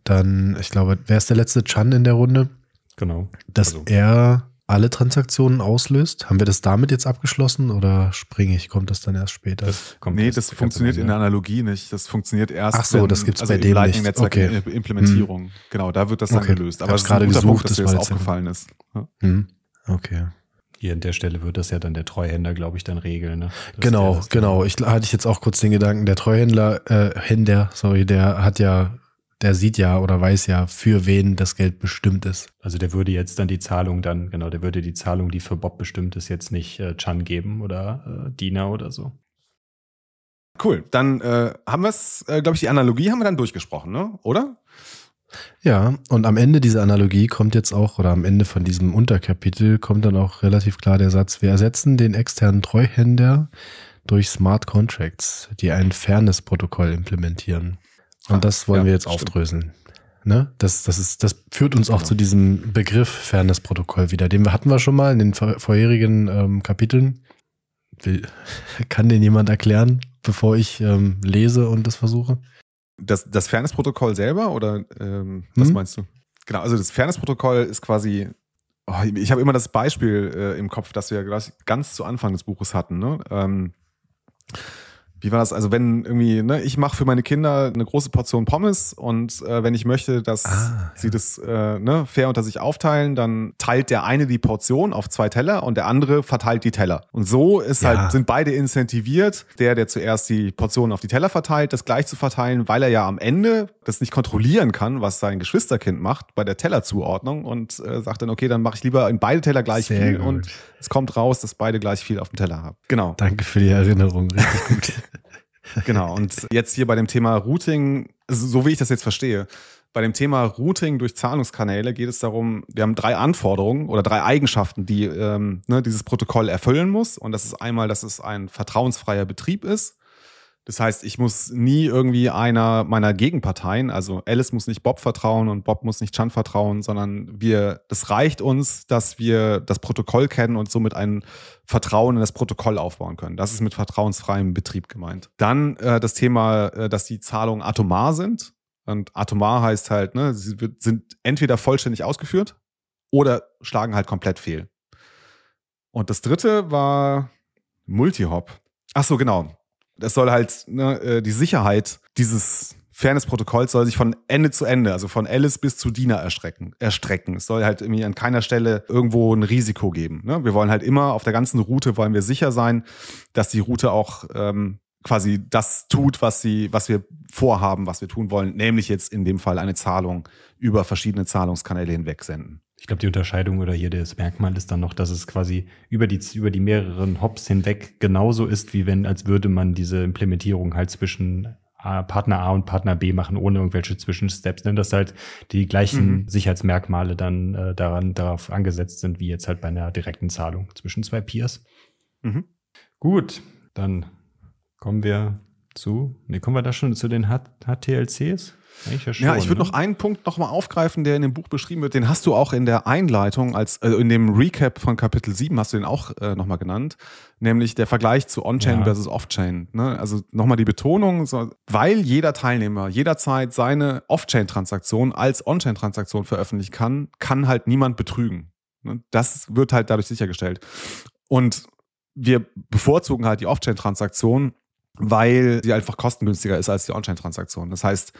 dann, ich glaube, wer ist der letzte Chan in der Runde? Genau. Dass Also- er alle Transaktionen auslöst. Haben wir das damit jetzt abgeschlossen oder springe ich? Kommt das dann erst später? Das kommt Nee, erst das funktioniert in der. Analogie nicht. Das funktioniert erst. Ach so, das gibt's also bei dem Lightning nicht. Okay. Implementierung. Genau, da wird das dann Okay. gelöst. Aber es ist ein gerade guter gesucht, Punkt, dass das dir das aufgefallen ist. Ja. Hm. Okay. Hier an der Stelle wird das ja dann der Treuhänder, glaube ich, dann regeln. Ne? Genau, der genau. Ich hatte ich jetzt auch kurz den Gedanken, der Treuhändler, äh, Händler, sorry, der hat ja, der sieht ja oder weiß ja, für wen das Geld bestimmt ist. Also der würde jetzt dann die Zahlung dann, genau, der würde die Zahlung, die für Bob bestimmt ist, jetzt nicht äh, Chan geben oder äh, Dina oder so. Cool, dann äh, haben wir es, äh, glaube ich, die Analogie haben wir dann durchgesprochen, ne? oder? Ja, und am Ende dieser Analogie kommt jetzt auch, oder am Ende von diesem Unterkapitel kommt dann auch relativ klar der Satz, wir ersetzen den externen Treuhänder durch Smart Contracts, die ein Fairness-Protokoll implementieren. Und Ah, das wollen ja, wir jetzt stimmt. aufdröseln. Ne? Das, das, ist, das führt uns auch Genau. zu diesem Begriff Fairness-Protokoll wieder. Den hatten wir schon mal in den vor- vorherigen ähm, Kapiteln. Will, kann den jemand erklären, bevor ich ähm, lese und das versuche? Das, das Fairness-Protokoll selber oder ähm, was Hm? meinst du? Genau, also das Fairness-Protokoll ist quasi, oh, ich habe immer das Beispiel äh, im Kopf, das wir ganz zu Anfang des Buches hatten. Ne? Ähm, wie war das? Also wenn irgendwie, ne, ich mache für meine Kinder eine große Portion Pommes und äh, wenn ich möchte, dass Ah, sie das äh, ne, fair unter sich aufteilen, dann teilt der eine die Portion auf zwei Teller und der andere verteilt die Teller. Und so ist Ja. halt, sind beide incentiviert, der, der zuerst die Portionen auf die Teller verteilt, das gleich zu verteilen, weil er ja am Ende das nicht kontrollieren kann, was sein Geschwisterkind macht bei der Tellerzuordnung und äh, sagt dann, okay, dann mache ich lieber in beide Teller gleich Sehr viel gut. und es kommt raus, dass beide gleich viel auf dem Teller haben. Genau. Danke für die Erinnerung. Richtig gut. Genau, und jetzt hier bei dem Thema Routing, also so wie ich das jetzt verstehe, bei dem Thema Routing durch Zahlungskanäle geht es darum, wir haben drei Anforderungen oder drei Eigenschaften, die ähm, ne, dieses Protokoll erfüllen muss. Und das ist einmal, dass es ein vertrauensfreier Betrieb ist. Das heißt, ich muss nie irgendwie einer meiner Gegenparteien, also Alice muss nicht Bob vertrauen und Bob muss nicht Chan vertrauen, sondern wir, das reicht uns, dass wir das Protokoll kennen und somit ein Vertrauen in das Protokoll aufbauen können. Das ist mit vertrauensfreiem Betrieb gemeint. Dann äh, das Thema, äh, dass die Zahlungen atomar sind. Und atomar heißt halt, ne, sie wird, sind entweder vollständig ausgeführt oder schlagen halt komplett fehl. Und das dritte war Multihop. Ach so, genau. Das soll halt ne, äh, die Sicherheit dieses Fairness-Protokolls soll sich von Ende zu Ende, also von Alice bis zu Dina erstrecken. erstrecken. Es soll halt irgendwie an keiner Stelle irgendwo ein Risiko geben. Ne? Wir wollen halt immer auf der ganzen Route wollen wir sicher sein, dass die Route auch ähm, quasi das tut, was sie, was wir vorhaben, was wir tun wollen, nämlich jetzt in dem Fall eine Zahlung über verschiedene Zahlungskanäle hinweg senden. Ich glaube, die Unterscheidung oder hier das Merkmal ist dann noch, dass es quasi über die, über die mehreren Hops hinweg genauso ist, wie wenn, als würde man diese Implementierung halt zwischen Partner A und Partner B machen, ohne irgendwelche Zwischensteps, ne? dass halt die gleichen Mhm. Sicherheitsmerkmale dann äh, daran, darauf angesetzt sind, wie jetzt halt bei einer direkten Zahlung zwischen zwei Peers. Mhm. Gut, dann kommen wir zu, ne, kommen wir da schon zu den H HTLCs? Eigentlich ja, schon, Ja, ich würde ne? noch einen Punkt nochmal aufgreifen, der in dem Buch beschrieben wird. Den hast du auch in der Einleitung, als also in dem Recap von Kapitel 7 hast du den auch äh, nochmal genannt, nämlich der Vergleich zu On-Chain Ja. versus Off-Chain. Ne? Also nochmal die Betonung, so, weil jeder Teilnehmer jederzeit seine Off-Chain-Transaktion als On-Chain-Transaktion veröffentlichen kann, kann halt niemand betrügen. Ne? Das wird halt dadurch sichergestellt. Und wir bevorzugen halt die Off-Chain-Transaktion, weil sie einfach kostengünstiger ist als die On-Chain-Transaktion. Das heißt,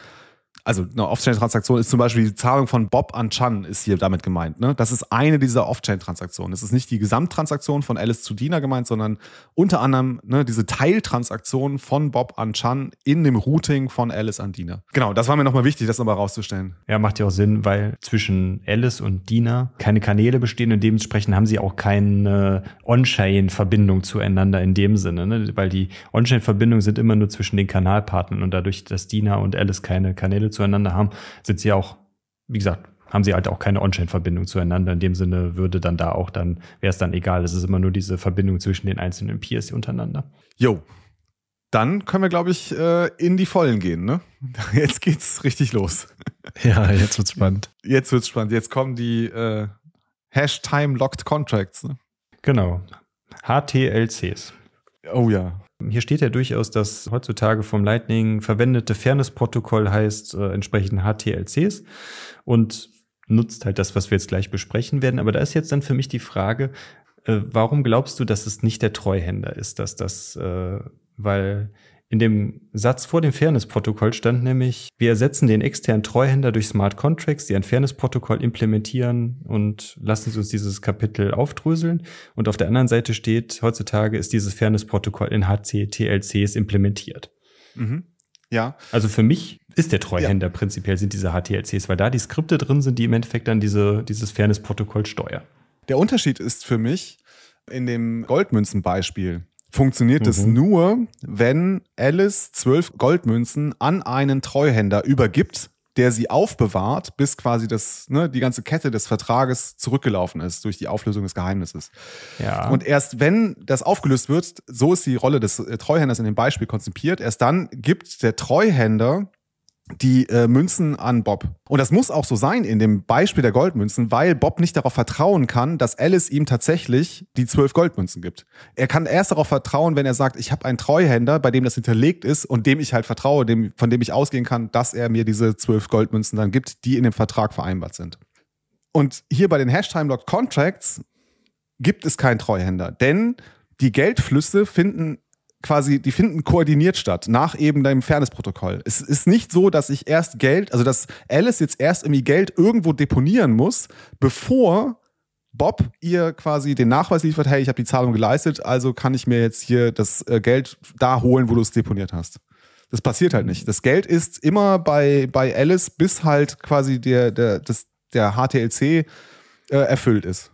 also eine Off-Chain-Transaktion ist zum Beispiel die Zahlung von Bob an Chan ist hier damit gemeint. Ne? Das ist eine dieser Off-Chain-Transaktionen. Das ist nicht die Gesamttransaktion von Alice zu Dina gemeint, sondern unter anderem ne, diese Teiltransaktion von Bob an Chan in dem Routing von Alice an Dina. Genau, das war mir nochmal wichtig, das nochmal rauszustellen. Ja, macht ja auch Sinn, weil zwischen Alice und Dina keine Kanäle bestehen und dementsprechend haben sie auch keine On-Chain-Verbindung zueinander in dem Sinne, ne? weil die On-Chain-Verbindungen sind immer nur zwischen den Kanalpartnern und dadurch, dass Dina und Alice keine Kanäle zueinander haben, sind sie auch, wie gesagt, haben sie halt auch keine On-Chain-Verbindung zueinander. In dem Sinne würde dann da auch dann, wäre es dann egal. Es ist immer nur diese Verbindung zwischen den einzelnen Peers untereinander. Jo. Dann können wir, glaube ich, äh, in die Vollen gehen. Ne? Jetzt geht's richtig los. Ja, jetzt wird's spannend. Jetzt wird's spannend. Jetzt kommen die äh, Hash-Time-Locked Contracts. Ne? Genau. HTLCs. Oh ja. Hier steht ja durchaus, dass heutzutage vom Lightning verwendete Fairness-Protokoll heißt äh, entsprechend HTLCs. Und nutzt halt das, was wir jetzt gleich besprechen werden. Aber da ist jetzt dann für mich die Frage, äh, warum glaubst du, dass es nicht der Treuhänder ist, dass das, äh, weil in dem Satz vor dem Fairness-Protokoll stand nämlich, wir ersetzen den externen Treuhänder durch Smart Contracts, die ein Fairness-Protokoll implementieren und lassen Sie uns dieses Kapitel aufdröseln. Und auf der anderen Seite steht, heutzutage ist dieses Fairness-Protokoll in HCTLCs implementiert. Mhm. Ja. Also für mich ist der Treuhänder ja. prinzipiell sind diese HTLCs, weil da die Skripte drin sind, die im Endeffekt dann diese, dieses Fairness-Protokoll steuern. Der Unterschied ist für mich in dem Goldmünzenbeispiel funktioniert es mhm. nur, wenn Alice zwölf Goldmünzen an einen Treuhänder übergibt, der sie aufbewahrt, bis quasi das, ne, die ganze Kette des Vertrages zurückgelaufen ist durch die Auflösung des Geheimnisses. Ja. Und erst wenn das aufgelöst wird, so ist die Rolle des Treuhänders in dem Beispiel konzipiert, erst dann gibt der Treuhänder die äh, Münzen an Bob. Und das muss auch so sein in dem Beispiel der Goldmünzen, weil Bob nicht darauf vertrauen kann, dass Alice ihm tatsächlich die zwölf Goldmünzen gibt. Er kann erst darauf vertrauen, wenn er sagt, ich habe einen Treuhänder, bei dem das hinterlegt ist und dem ich halt vertraue, dem, von dem ich ausgehen kann, dass er mir diese zwölf Goldmünzen dann gibt, die in dem Vertrag vereinbart sind. Und hier bei den Hash-Time-Locked Contracts gibt es keinen Treuhänder, denn die Geldflüsse finden quasi, die finden koordiniert statt, nach eben deinem Fairness-Protokoll. Es ist nicht so, dass ich erst Geld, also dass Alice jetzt erst irgendwie Geld irgendwo deponieren muss, bevor Bob ihr quasi den Nachweis liefert, hey, ich habe die Zahlung geleistet, also kann ich mir jetzt hier das äh, Geld da holen, wo du es deponiert hast. Das passiert halt nicht. Das Geld ist immer bei, bei Alice, bis halt quasi der, der, das, der HTLC äh, erfüllt ist.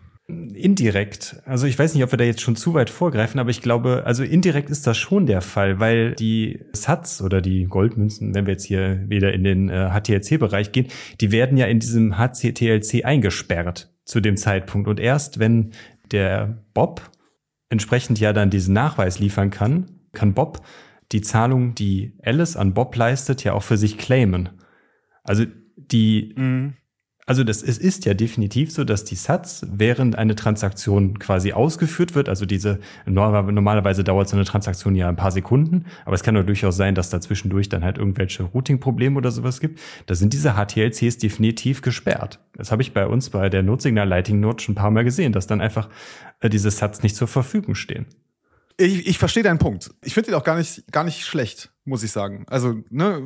Indirekt. Also ich weiß nicht, ob wir da jetzt schon zu weit vorgreifen, aber ich glaube, also indirekt ist das schon der Fall, weil die Sats oder die Goldmünzen, wenn wir jetzt hier wieder in den äh, HTLC-Bereich gehen, die werden ja in diesem HCTLC eingesperrt zu dem Zeitpunkt. Und erst wenn der Bob entsprechend ja dann diesen Nachweis liefern kann, kann Bob die Zahlung, die Alice an Bob leistet, ja auch für sich claimen. Also die, mhm also das, es ist ja definitiv so, dass die Sats, während eine Transaktion quasi ausgeführt wird, also diese, normalerweise dauert so eine Transaktion ja ein paar Sekunden, aber es kann doch durchaus sein, dass da zwischendurch dann halt irgendwelche Routing-Probleme oder sowas gibt. Da sind diese HTLCs definitiv gesperrt. Das habe ich bei uns bei der Notsignal Lighting Note schon ein paar Mal gesehen, dass dann einfach äh, diese Sats nicht zur Verfügung stehen. Ich, ich verstehe deinen Punkt. Ich finde ihn auch gar nicht, gar nicht schlecht, muss ich sagen. Also, ne,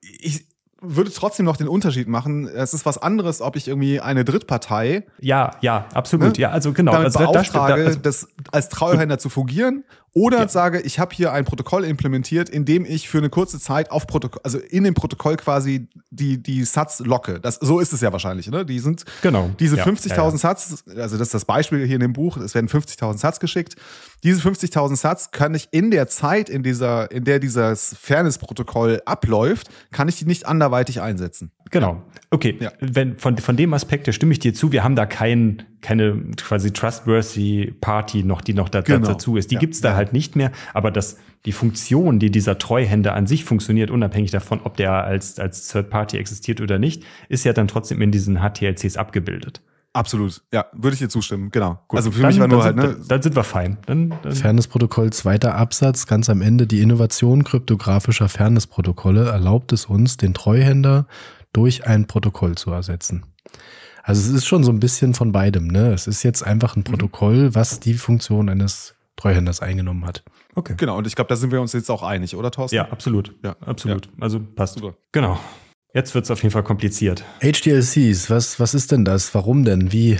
ich, würde trotzdem noch den Unterschied machen. Es ist was anderes, ob ich irgendwie eine Drittpartei. Ja, ja, absolut. Ne, ja, also genau. Damit also, beauftrage, da, also, das als Treuhänder zu fungieren oder ja. sage, ich habe hier ein Protokoll implementiert, in dem ich für eine kurze Zeit auf Protokoll, also in dem Protokoll quasi die, die Satz locke. Das, so ist es ja wahrscheinlich, ne? Die sind, genau. diese ja, 50.000 ja, Satz, also das ist das Beispiel hier in dem Buch, es werden 50.000 Satz geschickt. Diese 50.000 Satz kann ich in der Zeit, in dieser, in der dieses Fairness-Protokoll abläuft, kann ich die nicht anderweitig einsetzen. Genau. Okay. Wenn, von, von dem Aspekt, da stimme ich dir zu. Wir haben da kein, keine quasi trustworthy Party noch, die noch da, genau. dazu ist. Die ja. gibt's da halt nicht mehr. Aber das, die Funktion, die dieser Treuhänder an sich funktioniert, unabhängig davon, ob der als, als Third Party existiert oder nicht, ist ja dann trotzdem in diesen HTLCs abgebildet. Absolut, ja, würde ich dir zustimmen, genau. Gut, also für dann, mich war nur halt, ne? Dann, dann, sind wir fein. Dann, dann Fairness-Protokoll, zweiter Absatz, ganz am Ende. Die Innovation kryptografischer Fairness-Protokolle erlaubt es uns, den Treuhänder durch ein Protokoll zu ersetzen. Also es ist schon so ein bisschen von beidem. Ne? Es ist jetzt einfach ein mhm. Protokoll, was die Funktion eines Treuhänders eingenommen hat. Okay. Genau, und ich glaube, da sind wir uns jetzt auch einig, oder Thorsten? Ja, absolut. Ja, absolut. Ja. Also passt. Super. Genau. Jetzt wird es auf jeden Fall kompliziert. HDLCs, was, was ist denn das? Warum denn? Wie?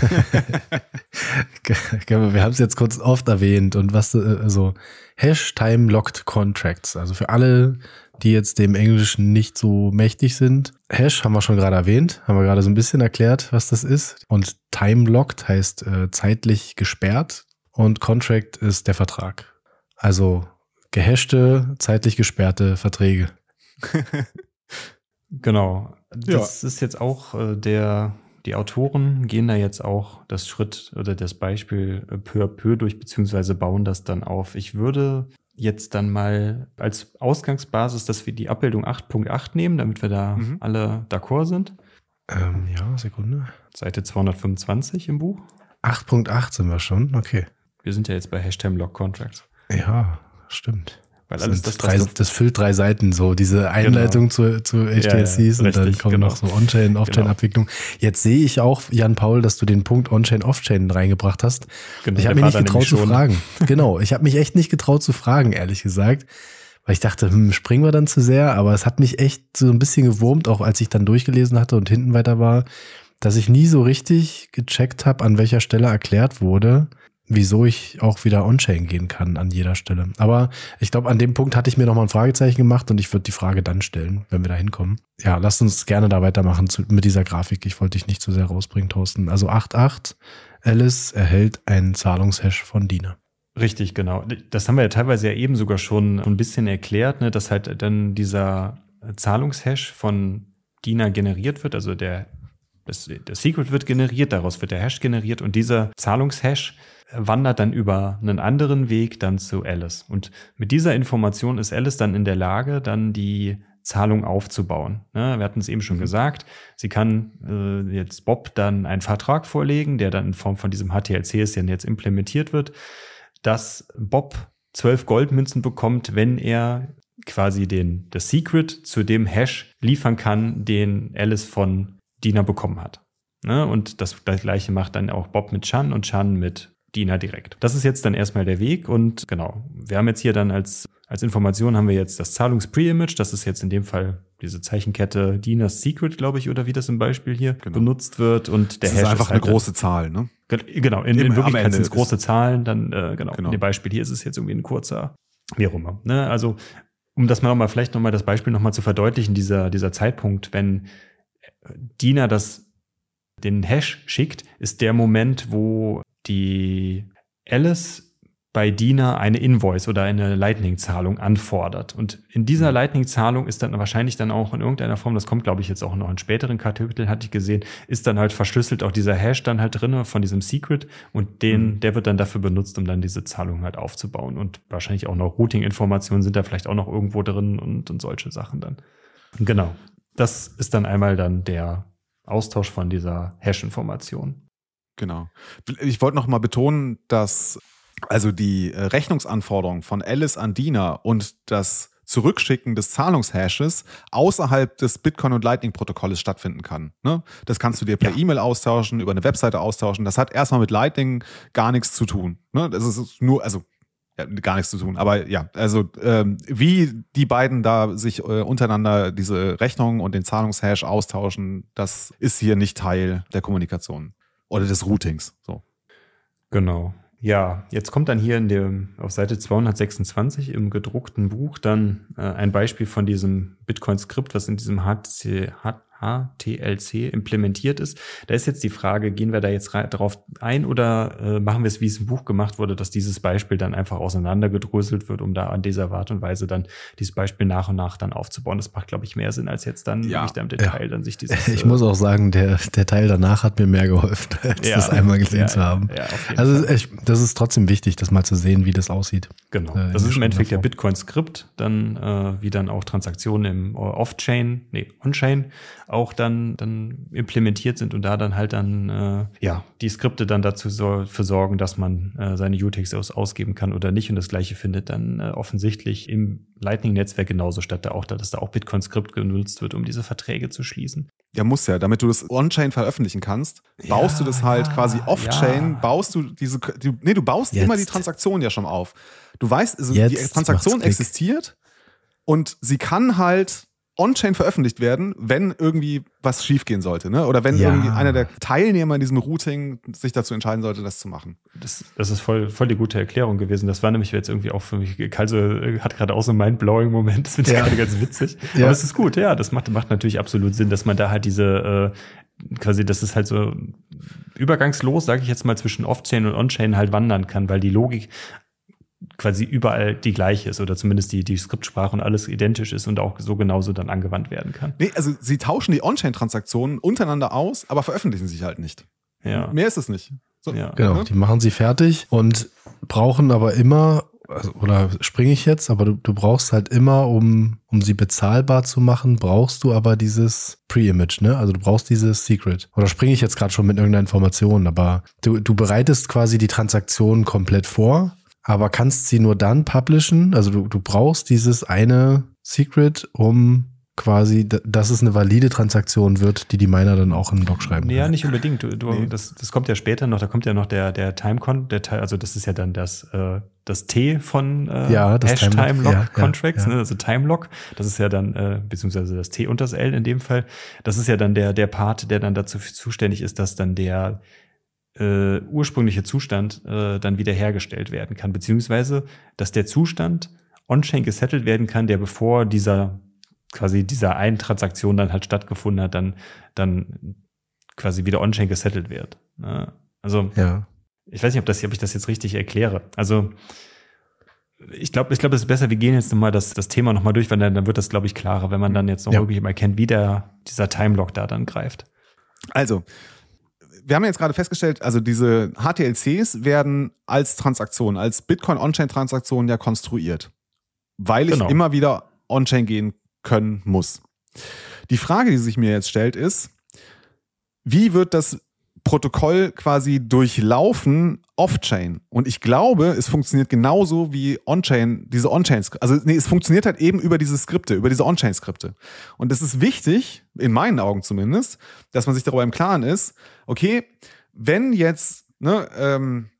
wir haben es jetzt kurz oft erwähnt und was, also Hash-Time-Locked Contracts. Also für alle, die jetzt dem Englischen nicht so mächtig sind. Hash haben wir schon gerade erwähnt, haben wir gerade so ein bisschen erklärt, was das ist. Und time-locked heißt äh, zeitlich gesperrt und Contract ist der Vertrag. Also gehashte, zeitlich gesperrte Verträge. genau. Das ja. ist jetzt auch äh, der, die Autoren gehen da jetzt auch das Schritt oder das Beispiel äh, peu à peu durch, beziehungsweise bauen das dann auf. Ich würde jetzt dann mal als Ausgangsbasis, dass wir die Abbildung 8.8 nehmen, damit wir da mhm. alle d'accord sind. Ähm, ja, Sekunde. Seite 225 im Buch. 8.8 sind wir schon, okay. Wir sind ja jetzt bei Hashtag Log Contracts. Ja, stimmt. Weil Das, alles das, drei, das füllt drei Seiten so, diese Einleitung zu, zu HDLCs ja, und dann richtig, kommen genau. noch so On-Chain, Off-Chain-Abwicklung. Jetzt sehe ich auch, Jan Paul, dass du den Punkt On-Chain, Off-Chain reingebracht hast. Genau, ich habe mich nicht dann getraut zu fragen. genau, ich habe mich echt nicht getraut zu fragen, ehrlich gesagt. Weil ich dachte, hm, springen wir dann zu sehr, aber es hat mich echt so ein bisschen gewurmt, auch als ich dann durchgelesen hatte und hinten weiter war, dass ich nie so richtig gecheckt habe, an welcher Stelle erklärt wurde, wieso ich auch wieder on-chain gehen kann an jeder Stelle. Aber ich glaube, an dem Punkt hatte ich mir nochmal ein Fragezeichen gemacht und ich würde die Frage dann stellen, wenn wir da hinkommen. Ja, lasst uns gerne da weitermachen zu, mit dieser Grafik. Ich wollte dich nicht zu sehr rausbringen, Thorsten. Also 8.8, Alice erhält einen Zahlungshash von Dina. Richtig, genau. Das haben wir ja teilweise ja eben sogar schon ein bisschen erklärt, ne, dass halt dann dieser Zahlungshash von Dina generiert wird, also der, das, der Secret wird generiert, daraus wird der Hash generiert und dieser Zahlungshash wandert dann über einen anderen Weg dann zu Alice. Und mit dieser Information ist Alice dann in der Lage, dann die Zahlung aufzubauen. Ne, wir hatten es eben schon gesagt, sie kann äh, jetzt Bob dann einen Vertrag vorlegen, der dann in Form von diesem HTLC dann jetzt implementiert wird dass Bob zwölf Goldmünzen bekommt, wenn er quasi den, das Secret zu dem Hash liefern kann, den Alice von Dina bekommen hat. Ne? Und das gleiche macht dann auch Bob mit Chan und Chan mit Dina direkt. Das ist jetzt dann erstmal der Weg und genau, wir haben jetzt hier dann als, als Information haben wir jetzt das Zahlungs-Pre-Image, das ist jetzt in dem Fall diese Zeichenkette Dinas Secret, glaube ich, oder wie das im Beispiel hier Genau. benutzt wird und der Das ist Hash einfach halt eine große Zahl, ne? Ge- Genau, in, Im- in Wirklichkeit sind es ist- große Zahlen, dann äh, genau, Genau. In dem Beispiel hier ist es jetzt irgendwie ein kurzer, wie auch immer. Ne? Also, um das mal nochmal, vielleicht nochmal das Beispiel nochmal zu verdeutlichen, dieser, dieser Zeitpunkt, wenn Dina das, den Hash schickt, ist der Moment, wo die Alice bei Dina eine Invoice oder eine Lightning-Zahlung anfordert. Und in dieser Lightning-Zahlung ist dann wahrscheinlich dann auch in irgendeiner Form, das kommt, glaube ich, jetzt auch noch in späteren Kapiteln, hatte ich gesehen, ist dann halt verschlüsselt auch dieser Hash dann halt drinne von diesem Secret und den, der wird dann dafür benutzt, um dann diese Zahlung halt aufzubauen. Und wahrscheinlich auch noch Routing-Informationen sind da vielleicht auch noch irgendwo drin und, und solche Sachen dann. Genau. Das ist dann einmal dann der Austausch von dieser Hash-Information. Genau. Ich wollte noch mal betonen, dass also die äh, Rechnungsanforderung von Alice an Dina und das Zurückschicken des Zahlungshashes außerhalb des Bitcoin- und Lightning-Protokolles stattfinden kann. Ne? Das kannst du dir per Ja. E-Mail austauschen, über eine Webseite austauschen. Das hat erstmal mit Lightning gar nichts zu tun. Ne? Das ist nur, also ja, gar nichts zu tun. Aber ja, also ähm, wie die beiden da sich äh, untereinander diese Rechnung und den Zahlungshash austauschen, das ist hier nicht Teil der Kommunikation oder des Routings. So. Genau. Ja, jetzt kommt dann hier in dem, auf Seite 226 im gedruckten Buch dann äh, ein Beispiel von diesem Bitcoin-Skript, was in diesem HC, HTLC implementiert ist. Da ist jetzt die Frage, gehen wir da jetzt drauf ein oder äh, machen wir es, wie es im Buch gemacht wurde, dass dieses Beispiel dann einfach auseinandergedröselt wird, um da an dieser Art und Weise dann dieses Beispiel nach und nach dann aufzubauen. Das macht, glaube ich, mehr Sinn, als jetzt dann Ja. da im Detail dann sich dieses... Ich äh, muss auch sagen, der, der Teil danach hat mir mehr geholfen, als ja, das einmal gesehen ja, zu haben. Ja, Also ich, das ist trotzdem wichtig, das mal zu sehen, wie das aussieht. Genau. äh, das in ist im Endeffekt der Bitcoin-Skript, dann äh, wie dann auch Transaktionen im äh, Off-Chain, nee, On-Chain auch dann, dann implementiert sind und da dann halt dann äh, ja die Skripte dann dazu so, für sorgen, dass man äh, seine UTXOs ausgeben kann oder nicht und das gleiche findet dann äh, offensichtlich im Lightning-Netzwerk genauso statt, da auch, dass da auch Bitcoin-Skript genutzt wird, um diese Verträge zu schließen. Ja, muss ja. Damit du das on-chain veröffentlichen kannst, baust Ja, du das halt ja, quasi off-chain, ja. baust du diese, du, nee, du baust Jetzt. immer die Transaktion ja schon auf. Du weißt, also die Transaktion existiert und sie kann halt on-chain veröffentlicht werden, wenn irgendwie was schiefgehen sollte, ne? Oder wenn Ja. irgendwie einer der Teilnehmer in diesem Routing sich dazu entscheiden sollte, das zu machen. Das, das ist voll, voll die gute Erklärung gewesen. Das war nämlich jetzt irgendwie auch für mich, also äh, hat gerade auch so einen mind-blowing Moment. Das finde ich Ja. gerade ganz witzig. Ja. Aber es ist gut, ja. Das macht, macht natürlich absolut Sinn, dass man da halt diese, äh, quasi, dass es halt so übergangslos, sage ich jetzt mal, zwischen Off-Chain und On-Chain halt wandern kann, weil die Logik quasi überall die gleiche ist oder zumindest die, die Skriptsprache und alles identisch ist und auch so genauso dann angewandt werden kann. Nee, also sie tauschen die on-chain-Transaktionen untereinander aus, aber veröffentlichen sich halt nicht. Ja. Mehr ist es nicht. So, Ja. Genau, ne? die machen sie fertig und brauchen aber immer, also, oder springe ich jetzt, aber du, du brauchst halt immer, um, um sie bezahlbar zu machen, brauchst du aber dieses Pre-Image, ne? Also du brauchst dieses Secret. Oder springe ich jetzt gerade schon mit irgendeiner Information, aber du, du bereitest quasi die Transaktion komplett vor aber kannst sie nur dann publishen. Also du, du brauchst dieses eine Secret, um quasi, dass es eine valide Transaktion wird, die die Miner dann auch in den Block schreiben. Ja, nicht unbedingt. Du, du, nee. das, das kommt ja später noch. Da kommt ja noch der der Timecon, der Teil, also das ist ja dann das äh, das T von äh, ja, das Hash Time Lock ja, Contracts, ja, ja. Ne? also Time Lock. Das ist ja dann äh, beziehungsweise das T und das L in dem Fall. Das ist ja dann der der Part, der dann dazu zuständig ist, dass dann der äh, ursprüngliche Zustand äh, dann wiederhergestellt werden kann, beziehungsweise dass der Zustand on-chain gesettelt werden kann, der bevor dieser quasi dieser einen Transaktion dann halt stattgefunden hat, dann, dann quasi wieder on-chain gesettelt wird. Ne? Also, ja. ich weiß nicht, ob, das, ob ich das jetzt richtig erkläre. Also, ich glaube, ich glaube, es ist besser, wir gehen jetzt nochmal das, das Thema nochmal durch, weil dann, dann wird das, glaube ich, klarer, wenn man dann jetzt noch ja. wirklich mal kennt, wie der, dieser Timelock da dann greift. Also, wir haben jetzt gerade festgestellt, also diese HTLCs werden als Transaktion, als Bitcoin-On-Chain-Transaktion ja konstruiert. Weil ich genau. immer wieder On-Chain gehen können muss. Die Frage, die sich mir jetzt stellt, ist, wie wird das Protokoll quasi durchlaufen off-chain? Und ich glaube, es funktioniert genauso wie on-chain, diese on-chain, also nee, es funktioniert halt eben über diese Skripte, über diese on-chain-Skripte. Und es ist wichtig, in meinen Augen zumindest, dass man sich darüber im Klaren ist, okay, wenn jetzt, ne, ähm,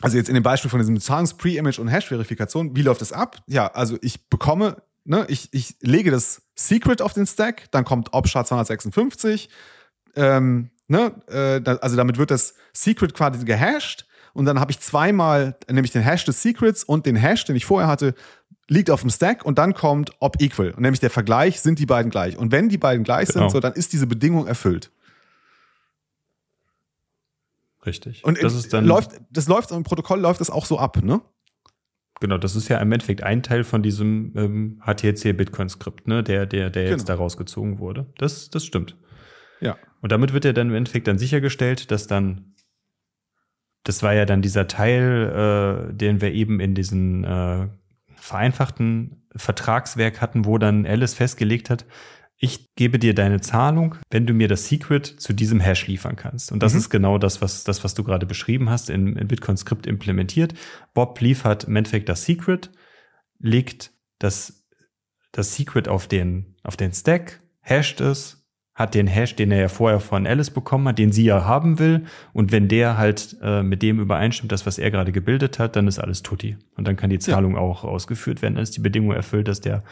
also jetzt in dem Beispiel von diesem Zahlungs-Pre-Image und Hash-Verifikation, wie läuft das ab? Ja, also ich bekomme ne, ich, ich lege das Secret auf den Stack, dann kommt Opsha 256, ähm, ne, äh, da, also damit wird das Secret quasi gehashed und dann habe ich zweimal, nämlich den Hash des Secrets und den Hash, den ich vorher hatte, liegt auf dem Stack und dann kommt ob equal. Und nämlich der Vergleich, sind die beiden gleich. Und wenn die beiden gleich genau. sind, so, dann ist diese Bedingung erfüllt. Richtig. Und das dann läuft, das läuft im Protokoll läuft es auch so ab, ne? Genau, das ist ja im Endeffekt ein Teil von diesem ähm, HTLC-Bitcoin-Skript, ne, der, der, der jetzt genau. da rausgezogen wurde. Das, das stimmt. Ja. Und damit wird ja dann im Endeffekt dann sichergestellt, dass dann, das war ja dann dieser Teil, äh, den wir eben in diesen äh, vereinfachten Vertragswerk hatten, wo dann Alice festgelegt hat, ich gebe dir deine Zahlung, wenn du mir das Secret zu diesem Hash liefern kannst. Und das mhm. ist genau das, was, das, was du gerade beschrieben hast, in, in Bitcoin Script implementiert. Bob liefert im Endeffekt das Secret, legt das, das Secret auf den, auf den Stack, hasht es, hat den Hash, den er ja vorher von Alice bekommen hat, den sie ja haben will. Und wenn der halt äh, mit dem übereinstimmt, das, was er gerade gebildet hat, dann ist alles tutti. Und dann kann die Zahlung ja. auch ausgeführt werden. Dann ist die Bedingung erfüllt, dass der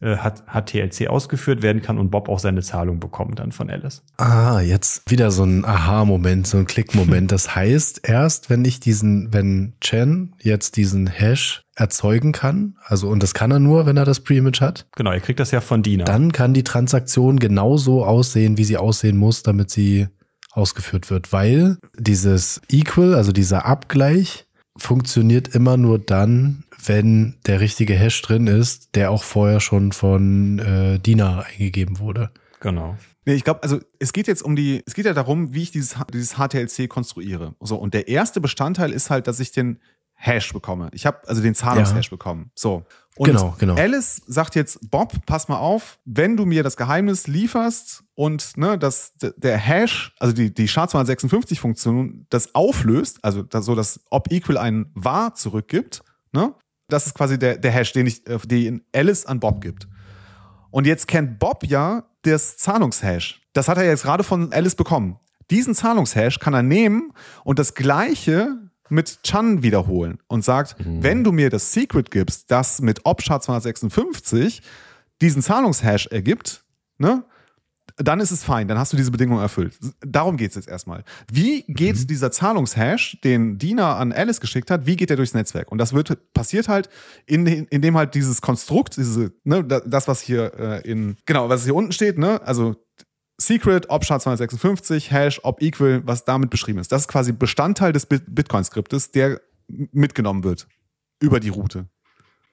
hat, hat TLC ausgeführt werden kann und Bob auch seine Zahlung bekommt dann von Alice. Ah, jetzt wieder so ein Aha-Moment, so ein Klick-Moment. Das heißt, erst wenn ich diesen, wenn Chen jetzt diesen Hash erzeugen kann, also und das kann er nur, wenn er das Pre-Image hat. Genau, er kriegt das ja von Dina. Dann kann die Transaktion genauso aussehen, wie sie aussehen muss, damit sie ausgeführt wird, weil dieses Equal, also dieser Abgleich, funktioniert immer nur dann, wenn der richtige Hash drin ist, der auch vorher schon von äh, Dina eingegeben wurde. Genau. Nee, ich glaube, also es geht jetzt um die, es geht ja darum, wie ich dieses, dieses HTLC konstruiere. So, und der erste Bestandteil ist halt, dass ich den Hash bekomme. Ich habe also den Zahlungshash ja. bekommen. So. Und genau, genau. Alice sagt jetzt, Bob, pass mal auf, wenn du mir das Geheimnis lieferst und ne, dass der Hash, also die, die SHA-256-Funktion, das auflöst, also das, so, dass ob equal ein wahr zurückgibt, ne, das ist quasi der, der Hash, den ich, äh, den Alice an Bob gibt. Und jetzt kennt Bob ja das Zahlungshash. Das hat er jetzt gerade von Alice bekommen. Diesen Zahlungshash kann er nehmen und das gleiche mit Chan wiederholen und sagt, mhm. wenn du mir das Secret gibst, das mit Opsha 256 diesen Zahlungshash ergibt, ne, dann ist es fein, dann hast du diese Bedingung erfüllt. Darum geht es jetzt erstmal. Wie geht mhm. dieser Zahlungshash, den Dina an Alice geschickt hat, wie geht der durchs Netzwerk? Und das wird passiert halt, in, in dem halt dieses Konstrukt, diese, ne, das, was hier äh, in, genau, was hier unten steht, ne, also Secret, ob SHA-256, Hash, ob Equal, was damit beschrieben ist. Das ist quasi Bestandteil des Bitcoin-Skriptes, der mitgenommen wird über die Route.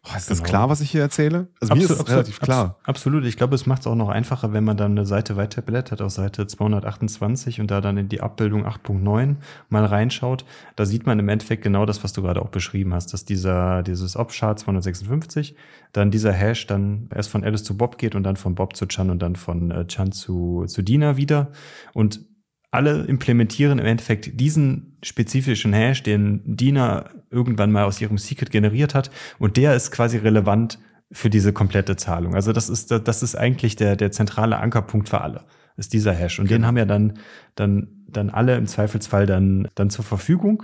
Oh, ist das genau. klar, was ich hier erzähle? Also absolut, mir ist es relativ klar. Absolut. Ich glaube, es macht es auch noch einfacher, wenn man dann eine Seite weiterblättert auf Seite 228 und da dann in die Abbildung 8.9 mal reinschaut. Da sieht man im Endeffekt genau das, was du gerade auch beschrieben hast, dass dieser, dieses Opchart 256, dann dieser Hash dann erst von Alice zu Bob geht und dann von Bob zu Chan und dann von äh, Chan zu, zu Dina wieder. Und alle implementieren im Endeffekt diesen spezifischen Hash, den Dina irgendwann mal aus ihrem Secret generiert hat. Und der ist quasi relevant für diese komplette Zahlung. Also das ist, das ist eigentlich der, der zentrale Ankerpunkt für alle, ist dieser Hash. Und den Genau. haben ja dann, dann, dann alle im Zweifelsfall dann, dann zur Verfügung.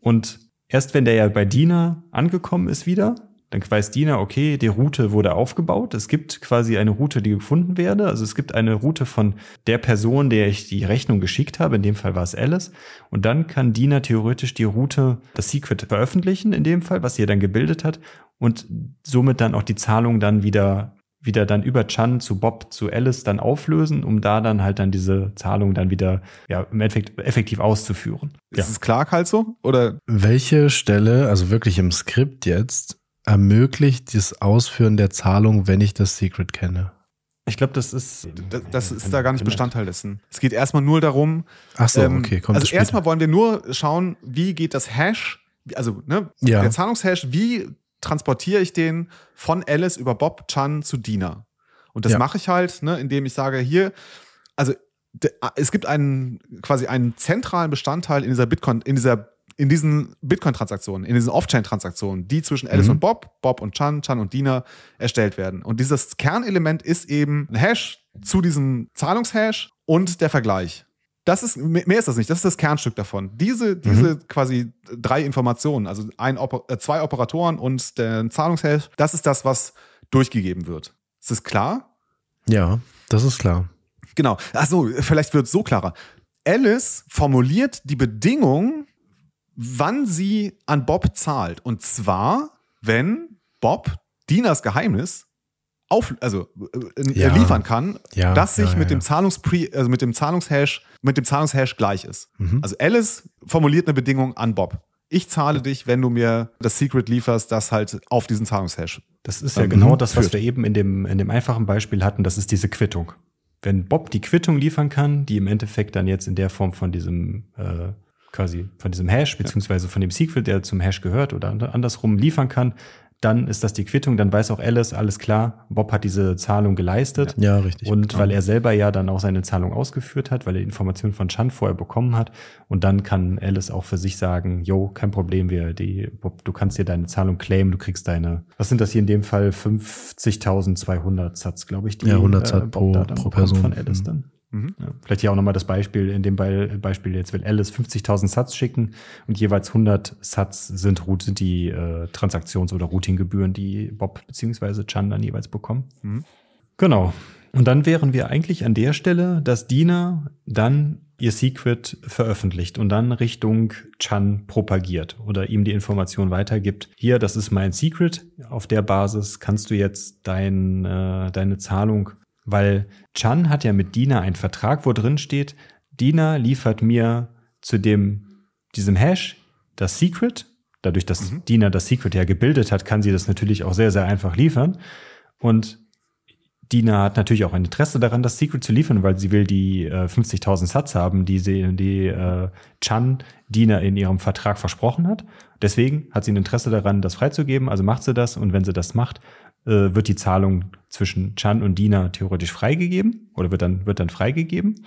Und erst wenn der ja bei Dina angekommen ist wieder, dann weiß Dina, okay, die Route wurde aufgebaut. Es gibt quasi eine Route, die gefunden werde. Also es gibt eine Route von der Person, der ich die Rechnung geschickt habe. In dem Fall war es Alice. Und dann kann Dina theoretisch die Route, das Secret veröffentlichen, in dem Fall, was sie dann gebildet hat. Und somit dann auch die Zahlung dann wieder, wieder dann über Chan zu Bob zu Alice dann auflösen, um da dann halt dann diese Zahlung dann wieder, ja, im Endeffekt effektiv auszuführen. Ja. Ist es klar, halt so? Oder Welche Stelle, also wirklich im Skript jetzt, ermöglicht das Ausführen der Zahlung, wenn ich das Secret kenne? Ich glaube, das ist. das, das ist da gar nicht Bestandteil dessen. Es geht erstmal nur darum, Ach so, ähm, okay, kommt also erstmal wollen wir nur schauen, wie geht das Hash, also ne, Ja. der Zahlungshash, wie transportiere ich den von Alice über Bob Chan zu Dina? Und das Ja. mache ich halt, ne, indem ich sage, hier, also es gibt einen quasi einen zentralen Bestandteil in dieser Bitcoin, in dieser in diesen Bitcoin-Transaktionen, in diesen Off-Chain-Transaktionen, die zwischen Alice Mhm. und Bob, Bob und Chan, Chan und Dina erstellt werden. Und dieses Kernelement ist eben ein Hash zu diesem Zahlungshash und der Vergleich. Das ist, mehr ist das nicht, das ist das Kernstück davon. Diese, diese quasi drei Informationen, also ein, äh, zwei Operatoren und der Zahlungshash, das ist das, was durchgegeben wird. Ist das klar? Ja, das ist klar. Genau. Achso, vielleicht wird es so klarer. Alice formuliert die Bedingung, wann sie an Bob zahlt. Und zwar, wenn Bob Dinas Geheimnis auf, also äh, Ja. liefern kann, Ja, dass sich ja, mit dem Zahlungspre, also mit dem Zahlungshash, mit dem Zahlungshash gleich ist. Mhm. Also Alice formuliert eine Bedingung an Bob. Ich zahle dich, wenn du mir das Secret lieferst, das halt auf diesen Zahlungshash. Das ist ja Mhm. genau das, was Führt. wir eben in dem, in dem einfachen Beispiel hatten. Das ist diese Quittung. Wenn Bob die Quittung liefern kann, die im Endeffekt dann jetzt in der Form von diesem äh, quasi von diesem Hash beziehungsweise von dem Secret, der zum Hash gehört oder and- andersrum liefern kann, dann ist das die Quittung. Dann weiß auch Alice, alles klar, Bob hat diese Zahlung geleistet. Ja, richtig. Und weil er selber ja dann auch seine Zahlung ausgeführt hat, weil er Informationen von Chan vorher bekommen hat. Und dann kann Alice auch für sich sagen, jo, kein Problem, wir, die, Bob, du kannst dir deine Zahlung claimen, du kriegst deine, was sind das hier in dem Fall? 50.200 Satz, glaube ich, die Ja, 100 Satz Bob pro- pro Person. von Alice Mhm. dann. Mhm. Ja, vielleicht hier auch nochmal das Beispiel, in dem Be Beispiel jetzt will Alice 50.000 Satz schicken und jeweils 100 Satz sind, Route- sind die äh, Transaktions- oder Routinggebühren, die Bob beziehungsweise Chan dann jeweils bekommen. Mhm. Genau. Und dann wären wir eigentlich an der Stelle, dass Dina dann ihr Secret veröffentlicht und dann Richtung Chan propagiert oder ihm die Information weitergibt. Hier, das ist mein Secret. Auf der Basis kannst du jetzt dein, äh, deine Zahlung, weil Chan hat ja mit Dina einen Vertrag, wo drin steht, Dina liefert mir zu dem, diesem Hash das Secret. Dadurch, dass Mhm. Dina das Secret ja gebildet hat, kann sie das natürlich auch sehr, sehr einfach liefern. Und Dina hat natürlich auch ein Interesse daran, das Secret zu liefern, weil sie will die äh, 50.000 Satz haben, die sie, die äh, Chan Dina in ihrem Vertrag versprochen hat. Deswegen hat sie ein Interesse daran, das freizugeben. Also macht sie das. Und wenn sie das macht, äh, wird die Zahlung zwischen Chan und Dina theoretisch freigegeben oder wird dann, wird dann freigegeben.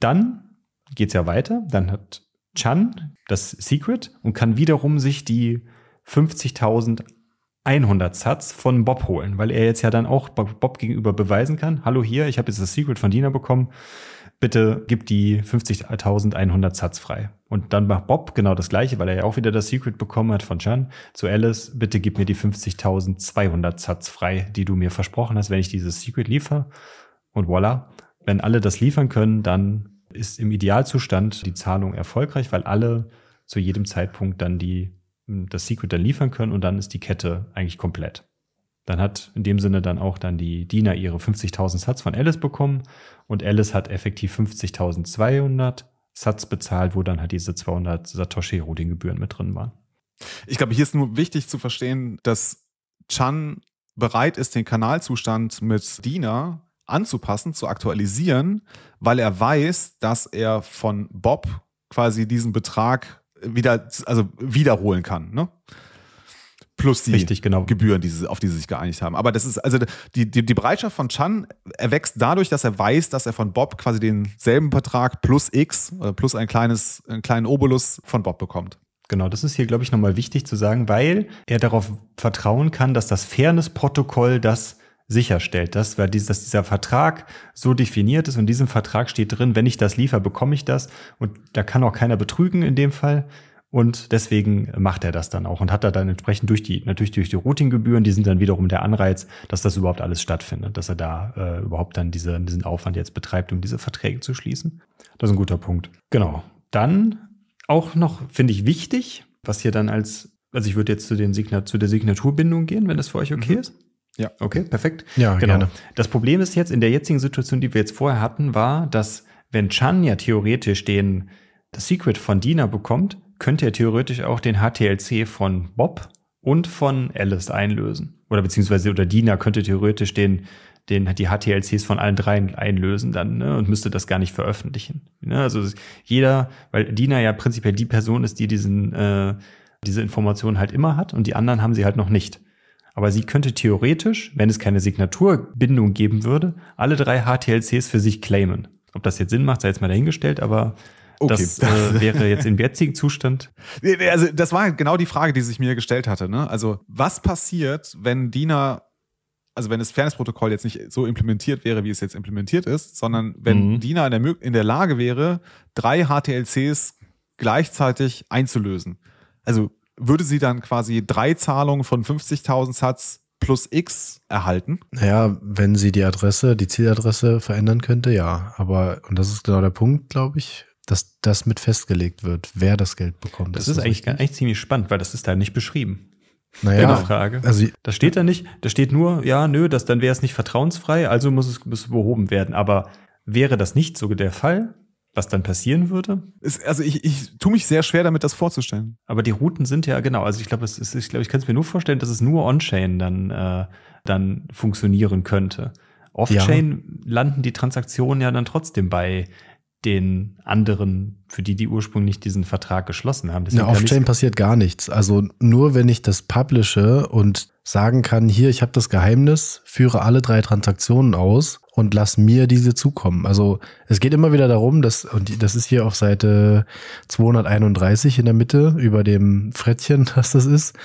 Dann geht's ja weiter. Dann hat Chan das Secret und kann wiederum sich die 50.100 Satz von Bob holen, weil er jetzt ja dann auch Bob gegenüber beweisen kann, hallo hier, ich habe jetzt das Secret von Dina bekommen, bitte gib die 50.100 Satz frei. Und dann macht Bob genau das gleiche, weil er ja auch wieder das Secret bekommen hat von Chan zu Alice, bitte gib mir die 50.200 Satz frei, die du mir versprochen hast, wenn ich dieses Secret liefere. Und voilà, wenn alle das liefern können, dann ist im Idealzustand die Zahlung erfolgreich, weil alle zu jedem Zeitpunkt dann die, das Secret dann liefern können und dann ist die Kette eigentlich komplett. Dann hat in dem Sinne dann auch dann die Dina ihre 50.000 Satz von Alice bekommen und Alice hat effektiv 50.200 Satz bezahlt, wo dann halt diese 200 Satoshi Routing Gebühren mit drin waren. Ich glaube, hier ist nur wichtig zu verstehen, dass Chan bereit ist, den Kanalzustand mit Dina anzupassen, zu aktualisieren, weil er weiß, dass er von Bob quasi diesen Betrag wieder, also wiederholen kann. Ne? Plus die Richtig, genau. Gebühren, die sie, auf die sie sich geeinigt haben. Aber das ist, also die, die, die Bereitschaft von Chan erwächst dadurch, dass er weiß, dass er von Bob quasi denselben Betrag plus X, äh, plus ein kleines, einen kleinen Obolus von Bob bekommt. Genau, das ist hier, glaube ich, nochmal wichtig zu sagen, weil er darauf vertrauen kann, dass das Fairness-Protokoll das sicherstellt, dass, weil dies, dass dieser Vertrag so definiert ist und in diesem Vertrag steht drin, wenn ich das liefere, bekomme ich das und da kann auch keiner betrügen in dem Fall. Und deswegen macht er das dann auch und hat da dann entsprechend durch die, natürlich durch die Routinggebühren, die sind dann wiederum der Anreiz, dass das überhaupt alles stattfindet, dass er da äh, überhaupt dann diese, diesen Aufwand jetzt betreibt, um diese Verträge zu schließen. Das ist ein guter Punkt. Genau. Dann auch noch, finde ich, wichtig, was hier dann als, also ich würde jetzt zu, den Signat, zu der Signaturbindung gehen, wenn das für euch okay Mhm. ist. Ja. Okay, perfekt. Ja, genau. gerne. Das Problem ist jetzt, in der jetzigen Situation, die wir jetzt vorher hatten, war, dass wenn Chan ja theoretisch den, das Secret von Dina bekommt, könnte er theoretisch auch den HTLC von Bob und von Alice einlösen. Oder beziehungsweise, oder Dina könnte theoretisch den, den, die HTLCs von allen dreien einlösen dann, ne, und müsste das gar nicht veröffentlichen. Ne? Also jeder, weil Dina ja prinzipiell die Person ist, die diesen, äh, diese Informationen halt immer hat und die anderen haben sie halt noch nicht. Aber sie könnte theoretisch, wenn es keine Signaturbindung geben würde, alle drei HTLCs für sich claimen. Ob das jetzt Sinn macht, sei jetzt mal dahingestellt, aber Okay. das äh, wäre jetzt im jetzigen Zustand. Also, das war genau die Frage, die sich mir gestellt hatte. Ne? Also, was passiert, wenn DINA, also wenn das Fairness-Protokoll jetzt nicht so implementiert wäre, wie es jetzt implementiert ist, sondern wenn Mhm. DINA in der, in der Lage wäre, drei HTLCs gleichzeitig einzulösen? Also, würde sie dann quasi drei Zahlungen von 50.000 Satz plus X erhalten? Naja, wenn sie die Adresse, die Zieladresse verändern könnte, ja. Aber, und das ist genau der Punkt, glaube ich, dass das mit festgelegt wird, wer das Geld bekommt. Das ist, eigentlich, richtig? eigentlich ziemlich spannend, weil das ist da nicht beschrieben. naja, Frage. Also, Das steht da nicht. Da steht nur, ja, nö, das, dann wäre es nicht vertrauensfrei, also muss es, muss behoben werden. Aber wäre das nicht so der Fall, was dann passieren würde? Ist, also, ich, ich tue mich sehr schwer damit, das vorzustellen. Aber die Routen sind ja genau. Also ich glaube, es ist, ich glaube, ich kann es mir nur vorstellen, dass es nur On-Chain dann, äh, dann funktionieren könnte. Off-Chain landen die Transaktionen ja dann trotzdem bei den anderen, für die die ursprünglich diesen Vertrag geschlossen haben. Deswegen Na, Off-Chain passiert gar nichts. Also nur wenn ich das publishe und sagen kann, hier, ich habe das Geheimnis, führe alle drei Transaktionen aus und lass mir diese zukommen. Also es geht immer wieder darum, dass, und das ist hier auf Seite 231 in der Mitte über dem Frettchen, was das ist,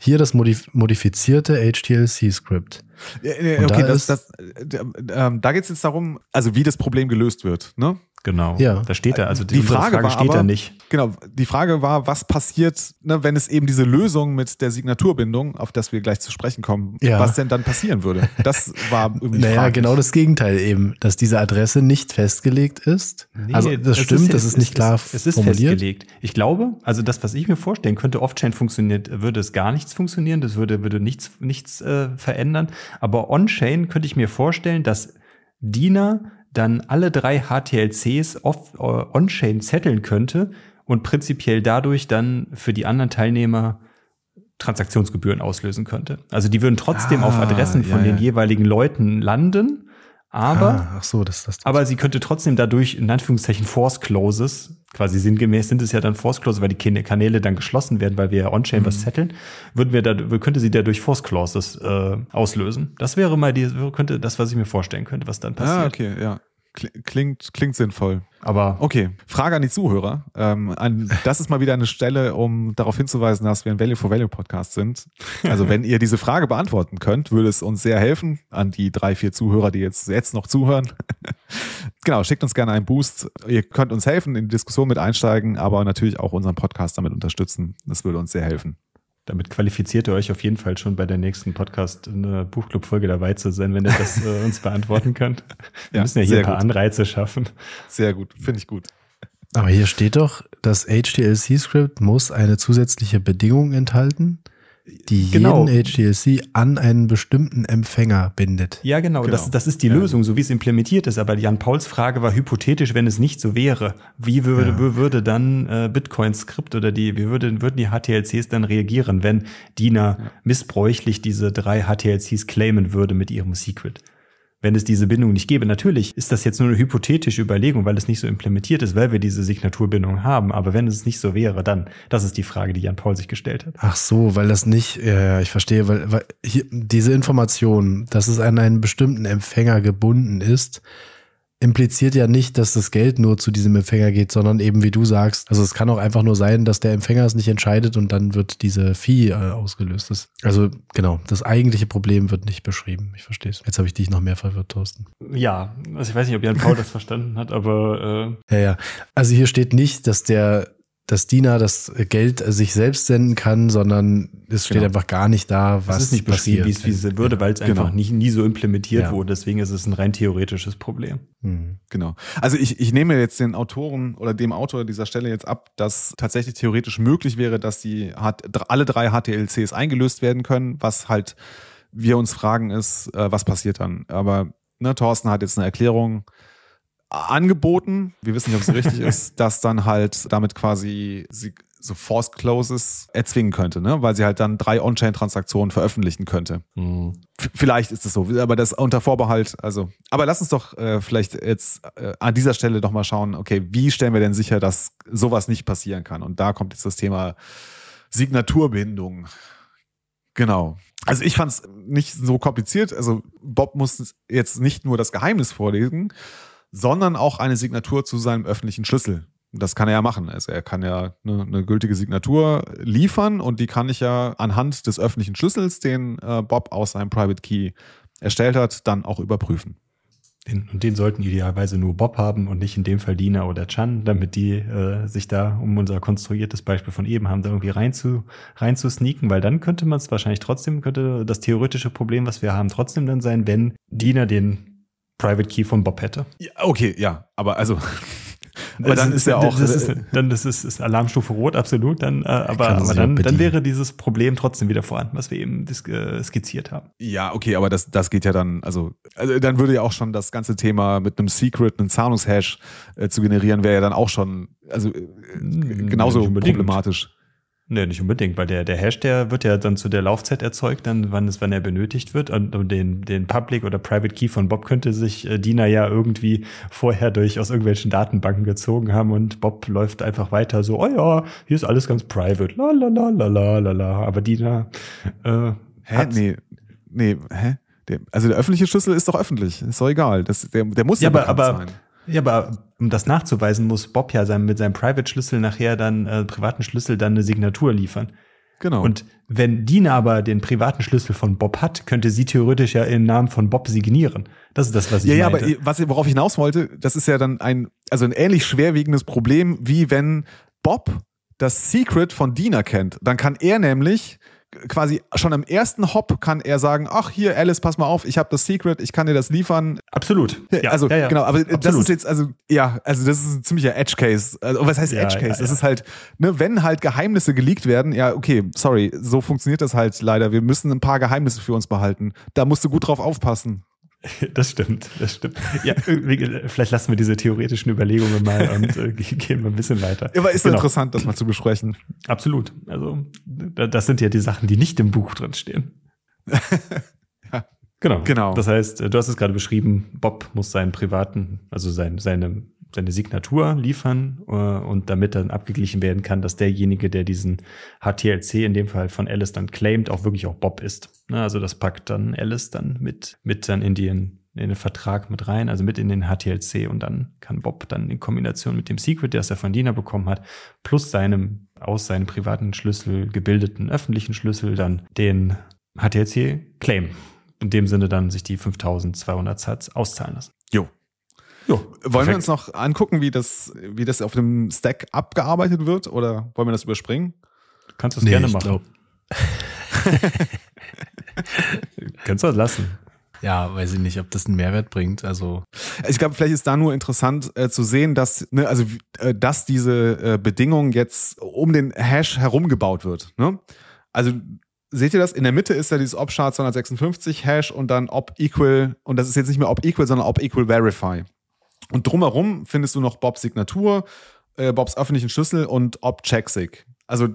hier das modif modifizierte HTLC-Skript. Ja, ja, okay, da das, das, äh, ähm, da geht es jetzt darum, also wie das Problem gelöst wird. Ne? Genau. Ja. Da steht da, also die, Die Frage war steht aber- da nicht. Genau, die Frage war, was passiert, ne, wenn es eben diese Lösung mit der Signaturbindung, auf das wir gleich zu sprechen kommen, Ja. was denn dann passieren würde? Das war irgendwie Naja, Frage. genau das Gegenteil eben, dass diese Adresse nicht festgelegt ist. also das stimmt, das es ist nicht klar Es, es ist formuliert. festgelegt. Ich glaube, also das, was ich mir vorstellen könnte, Off-Chain funktioniert, würde es gar nichts funktionieren, das würde, würde nichts, nichts äh, verändern. Aber On-Chain könnte ich mir vorstellen, dass Dina dann alle drei HTLCs äh, On-Chain zetteln könnte und prinzipiell dadurch dann für die anderen Teilnehmer Transaktionsgebühren auslösen könnte. Also die würden trotzdem Ah, auf Adressen von ja, den ja. jeweiligen Leuten landen, aber ah, so, das das. aber sie könnte trotzdem dadurch, in Anführungszeichen, Force Closes, quasi sinngemäß sind es ja dann Force Closes, weil die Kan- Kanäle dann geschlossen werden, weil wir ja On-Chain Mhm. was zetteln, würden wir da, könnte sie dadurch Force Clauses äh, auslösen. Das wäre mal die, könnte das, was ich mir vorstellen könnte, was dann passiert. Ah, okay, ja. Kli- Klingt, klingt sinnvoll. Aber Okay, Frage an die Zuhörer. Ähm, an, das ist mal wieder eine Stelle, um darauf hinzuweisen, dass wir ein Value for Value Podcast sind. Also wenn ihr diese Frage beantworten könnt, würde es uns sehr helfen an die drei, vier Zuhörer, die jetzt, jetzt noch zuhören. genau, schickt uns gerne einen Boost. Ihr könnt uns helfen, in die Diskussion mit einsteigen, aber natürlich auch unseren Podcast damit unterstützen. Das würde uns sehr helfen. Damit qualifiziert ihr euch auf jeden Fall schon bei der nächsten Podcast in der Buchclub-Folge dabei zu sein, wenn ihr das äh, uns beantworten könnt. Wir Ja, müssen ja hier ein paar gut. Anreize schaffen. Sehr gut, finde ich gut. Aber hier steht doch, das HTLC-Skript muss eine zusätzliche Bedingung enthalten, die Genau. jeden HTLC an einen bestimmten Empfänger bindet. Ja, genau. Genau. Das, das ist die Lösung, so wie es implementiert ist. Aber Jan Pauls Frage war hypothetisch, wenn es nicht so wäre. Wie würde, Ja. würde dann äh, Bitcoin-Skript oder die, wie würde, würden die HTLCs dann reagieren, wenn Dina missbräuchlich diese drei HTLCs claimen würde mit ihrem Secret? Wenn es diese Bindung nicht gäbe. Natürlich ist das jetzt nur eine hypothetische Überlegung, weil es nicht so implementiert ist, weil wir diese Signaturbindung haben. Aber wenn es nicht so wäre, dann, das ist die Frage, die Jan Paul sich gestellt hat. Ach so, weil das nicht, ja, ich verstehe, weil, weil hier, diese Information, dass es an einen bestimmten Empfänger gebunden ist, impliziert ja nicht, dass das Geld nur zu diesem Empfänger geht, sondern eben wie du sagst, also es kann auch einfach nur sein, dass der Empfänger es nicht entscheidet und dann wird diese Fee äh, ausgelöst. Das, also genau, das eigentliche Problem wird nicht beschrieben. Ich verstehe es. Jetzt habe ich dich noch mehr verwirrt, Thorsten. Ja, also ich weiß nicht, ob Jan Paul das verstanden hat, aber äh ja, ja. Also hier steht nicht, dass der dass Dina das Geld sich selbst senden kann, sondern es steht genau. einfach gar nicht da, was es ist nicht passiert, wie es, wie es würde, weil es genau. einfach nie, nie so implementiert ja. wurde. Deswegen ist es ein rein theoretisches Problem. Mhm. Genau. Also ich, ich nehme jetzt den Autoren oder dem Autor dieser Stelle jetzt ab, dass tatsächlich theoretisch möglich wäre, dass die alle drei HTLCs eingelöst werden können. Was halt wir uns fragen ist, äh, was passiert dann? Aber ne, Thorsten hat jetzt eine Erklärung angeboten, wir wissen nicht, ob es richtig ist, dass dann halt damit quasi sie so Forced Closes erzwingen könnte, ne? weil sie halt dann drei On-Chain-Transaktionen veröffentlichen könnte. Mhm. Vielleicht ist es so, aber das unter Vorbehalt, also, aber lass uns doch äh, vielleicht jetzt äh, an dieser Stelle doch mal schauen, okay, wie stellen wir denn sicher, dass sowas nicht passieren kann? Und da kommt jetzt das Thema Signaturbindung. Genau. Also ich fand es nicht so kompliziert. Also Bob muss jetzt nicht nur das Geheimnis vorlesen, sondern auch eine Signatur zu seinem öffentlichen Schlüssel. Das kann er ja machen. Also er kann ja eine, eine, gültige Signatur liefern und die kann ich ja anhand des öffentlichen Schlüssels, den äh, Bob aus seinem Private Key erstellt hat, dann auch überprüfen. Den, und den sollten idealerweise nur Bob haben und nicht in dem Fall Dina oder Chan, damit die äh, sich da, um unser konstruiertes Beispiel von eben haben, da irgendwie rein zu, rein zu sneaken, weil dann könnte man es wahrscheinlich trotzdem, könnte das theoretische Problem, was wir haben, trotzdem dann sein, wenn Dina den Private Key von Bob hätte. Ja, okay, ja, aber also. aber dann ist, ist ja auch. Das ist, dann das ist, ist Alarmstufe Rot, absolut. Dann, äh, aber aber dann, dann wäre dieses Problem trotzdem wieder vorhanden, was wir eben äh, skizziert haben. Ja, okay, aber das, das geht ja dann, also, also dann würde ja auch schon das ganze Thema mit einem Secret, einem Zahlungshash äh, zu generieren, wäre ja dann auch schon, also äh, genauso problematisch. Nee, nicht unbedingt, weil der, der Hash, der wird ja dann zu der Laufzeit erzeugt, dann, wann es, wann er benötigt wird. Und, und den, den Public oder Private Key von Bob könnte sich äh, Dina ja irgendwie vorher durch aus irgendwelchen Datenbanken gezogen haben und Bob läuft einfach weiter so, oh ja, hier ist alles ganz private. La la la la la la la. Aber Dina, äh, Hä? Nee, nee, hä? Der, also der öffentliche Schlüssel ist doch öffentlich. Ist doch egal. Das, der, der muss ja, ja aber, aber, sein. Ja, aber um das nachzuweisen, muss Bob ja sein, mit seinem Private-Schlüssel nachher dann, äh, privaten Schlüssel dann eine Signatur liefern. Genau. Und wenn Dina aber den privaten Schlüssel von Bob hat, könnte sie theoretisch ja im Namen von Bob signieren. Das ist das, was ich ja, meinte. Ja, aber was, worauf ich hinaus wollte, das ist ja dann ein, also ein ähnlich schwerwiegendes Problem, wie wenn Bob das Secret von Dina kennt. Dann kann er nämlich quasi schon am ersten Hop kann er sagen, ach hier Alice, pass mal auf, ich habe das Secret, ich kann dir das liefern. Absolut. Ja, also ja, ja. genau, aber Absolut. das ist jetzt also ja, also das ist ein ziemlicher Edge Case. Also was heißt Edge Case? Das ist halt, ne, wenn halt Geheimnisse geleakt werden, ja, okay, sorry, so funktioniert das halt leider. Wir müssen ein paar Geheimnisse für uns behalten. Da musst du gut drauf aufpassen. Das stimmt, das stimmt. Ja, vielleicht lassen wir diese theoretischen Überlegungen mal und äh, gehen wir ein bisschen weiter. Aber ist genau. interessant, das mal zu besprechen. Absolut. Also, das sind ja die Sachen, die nicht im Buch drin stehen. ja. Genau. genau. Das heißt, du hast es gerade beschrieben, Bob muss seinen privaten, also sein, seine seine Signatur liefern äh, und damit dann abgeglichen werden kann, dass derjenige, der diesen HTLC in dem Fall von Alice dann claimt, auch wirklich auch Bob ist. Ne, also das packt dann Alice dann mit, mit dann in den, in den Vertrag mit rein, also mit in den HTLC und dann kann Bob dann in Kombination mit dem Secret, das er von Dina bekommen hat, plus seinem aus seinem privaten Schlüssel gebildeten öffentlichen Schlüssel dann den HTLC claimen. In dem Sinne dann sich die 5200 Satz auszahlen lassen. Jo, wollen perfekt. wir uns noch angucken, wie das, wie das auf dem Stack abgearbeitet wird oder wollen wir das überspringen? Du kannst das nee, gerne machen. kannst du das lassen. Ja, weiß ich nicht, ob das einen Mehrwert bringt. Also ich glaube, vielleicht ist da nur interessant äh, zu sehen, dass ne, also äh, dass diese äh, Bedingung jetzt um den Hash herum gebaut wird. Ne? Also seht ihr das? In der Mitte ist ja dieses op-chart 256 Hash und dann op equal und das ist jetzt nicht mehr op equal, sondern op equal verify. Und drumherum findest du noch Bobs Signatur, äh, Bobs öffentlichen Schlüssel und Ob Checksig. Also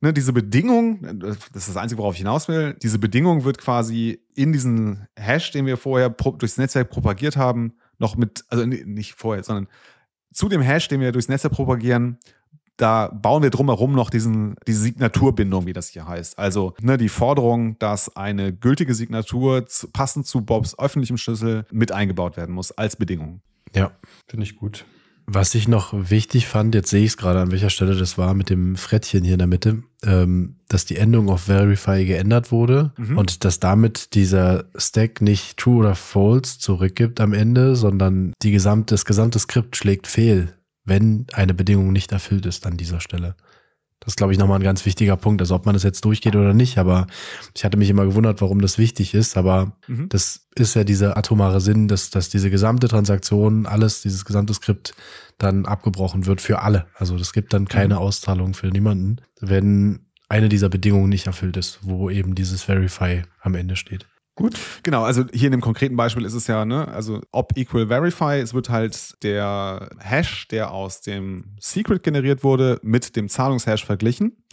ne, diese Bedingung, das ist das Einzige, worauf ich hinaus will, diese Bedingung wird quasi in diesen Hash, den wir vorher durchs Netzwerk propagiert haben, noch mit, also nicht vorher, sondern zu dem Hash, den wir durchs Netzwerk propagieren, da bauen wir drumherum noch diesen, diese Signaturbindung, wie das hier heißt. Also ne, die Forderung, dass eine gültige Signatur zu, passend zu Bobs öffentlichem Schlüssel mit eingebaut werden muss als Bedingung. Ja. Finde ich gut. Was ich noch wichtig fand, jetzt sehe ich es gerade, an welcher Stelle das war, mit dem Frettchen hier in der Mitte, ähm, dass die Endung auf Verify geändert wurde mhm. und dass damit dieser Stack nicht True oder False zurückgibt am Ende, sondern die gesamte, das gesamte Skript schlägt fehl, wenn eine Bedingung nicht erfüllt ist an dieser Stelle. Das ist, glaube ich, nochmal ein ganz wichtiger Punkt. Also ob man das jetzt durchgeht oder nicht, aber ich hatte mich immer gewundert, warum das wichtig ist. Aber mhm. das ist ja dieser atomare Sinn, dass, dass diese gesamte Transaktion, alles, dieses gesamte Skript dann abgebrochen wird für alle. Also es gibt dann keine mhm. Auszahlung für niemanden, wenn eine dieser Bedingungen nicht erfüllt ist, wo eben dieses Verify am Ende steht. Gut. Genau, also hier in dem konkreten Beispiel ist es ja, ne, also ob equal verify, es wird halt der Hash, der aus dem Secret generiert wurde, mit dem Zahlungshash verglichen.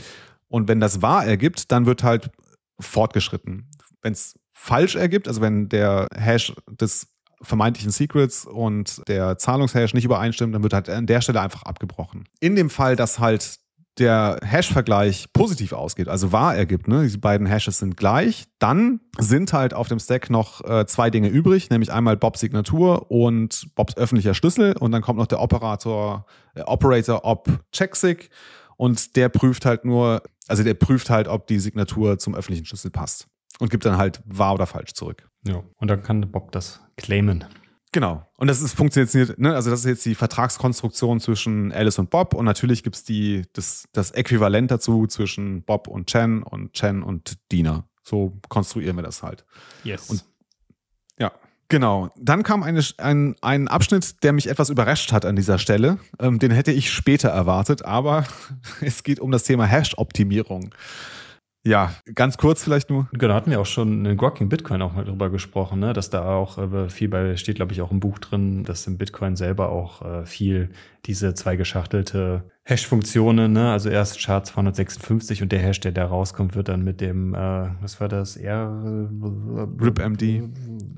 Und wenn das wahr ergibt, dann wird halt fortgeschritten. Wenn es falsch ergibt, also wenn der Hash des vermeintlichen Secrets und der Zahlungshash nicht übereinstimmt, dann wird halt an der Stelle einfach abgebrochen. In dem Fall, dass halt der Hash-Vergleich positiv ausgeht, also wahr ergibt, ne, diese beiden Hashes sind gleich, dann sind halt auf dem Stack noch äh, zwei Dinge übrig, nämlich einmal Bobs Signatur und Bobs öffentlicher Schlüssel und dann kommt noch der Operator, äh, Operator Op Checksig und der prüft halt nur, also der prüft halt, ob die Signatur zum öffentlichen Schlüssel passt und gibt dann halt wahr oder falsch zurück. Ja, und dann kann Bob das claimen. Genau. Und das ist funktioniert, ne? also das ist jetzt die Vertragskonstruktion zwischen Alice und Bob und natürlich gibt es die, das, das Äquivalent dazu zwischen Bob und Chen und Chen und Dina. So konstruieren wir das halt. Yes. Und ja, genau. Dann kam eine, ein, ein Abschnitt, der mich etwas überrascht hat an dieser Stelle. Ähm, den hätte ich später erwartet, aber es geht um das Thema Hash-Optimierung. Ja, ganz kurz vielleicht nur. Genau, hatten wir auch schon in Grocking Bitcoin auch mal drüber gesprochen, ne? dass da auch äh, viel bei, steht glaube ich auch im Buch drin, dass im Bitcoin selber auch äh, viel diese zwei geschachtelte Hash-Funktionen, ne? also erst Chart 256 und der Hash, der da rauskommt, wird dann mit dem, äh, was war das, R? RipMD,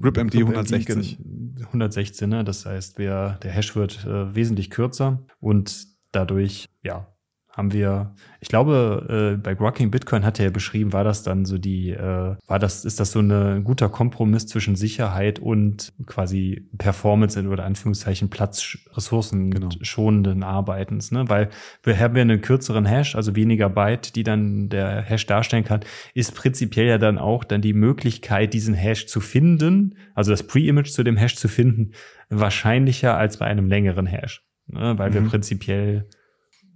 RipMD 160. 116, ne? das heißt, wer, der Hash wird äh, wesentlich kürzer und dadurch, ja, haben wir, ich glaube, äh, bei Grocking Bitcoin hat er ja beschrieben, war das dann so die, äh, war das, ist das so eine, ein guter Kompromiss zwischen Sicherheit und quasi Performance in, oder Anführungszeichen Platz, Ressourcen genau. schonenden Arbeitens, ne? Weil wir haben ja einen kürzeren Hash, also weniger Byte, die dann der Hash darstellen kann, ist prinzipiell ja dann auch dann die Möglichkeit, diesen Hash zu finden, also das Pre-Image zu dem Hash zu finden, wahrscheinlicher als bei einem längeren Hash. Ne? Weil mhm. wir prinzipiell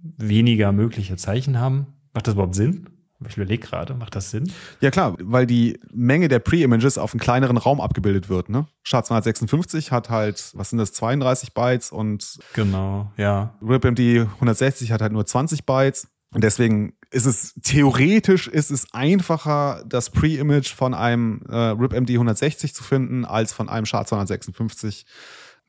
weniger mögliche Zeichen haben. Macht das überhaupt Sinn? Ich überlege gerade, macht das Sinn? Ja klar, weil die Menge der Pre-Images auf einen kleineren Raum abgebildet wird. Ne? SHA-256 hat halt, was sind das, 32 Bytes und genau, ja. RipMD 160 hat halt nur 20 Bytes. Und deswegen ist es theoretisch ist es einfacher, das Pre-Image von einem äh, RipMD 160 zu finden, als von einem SHA-256.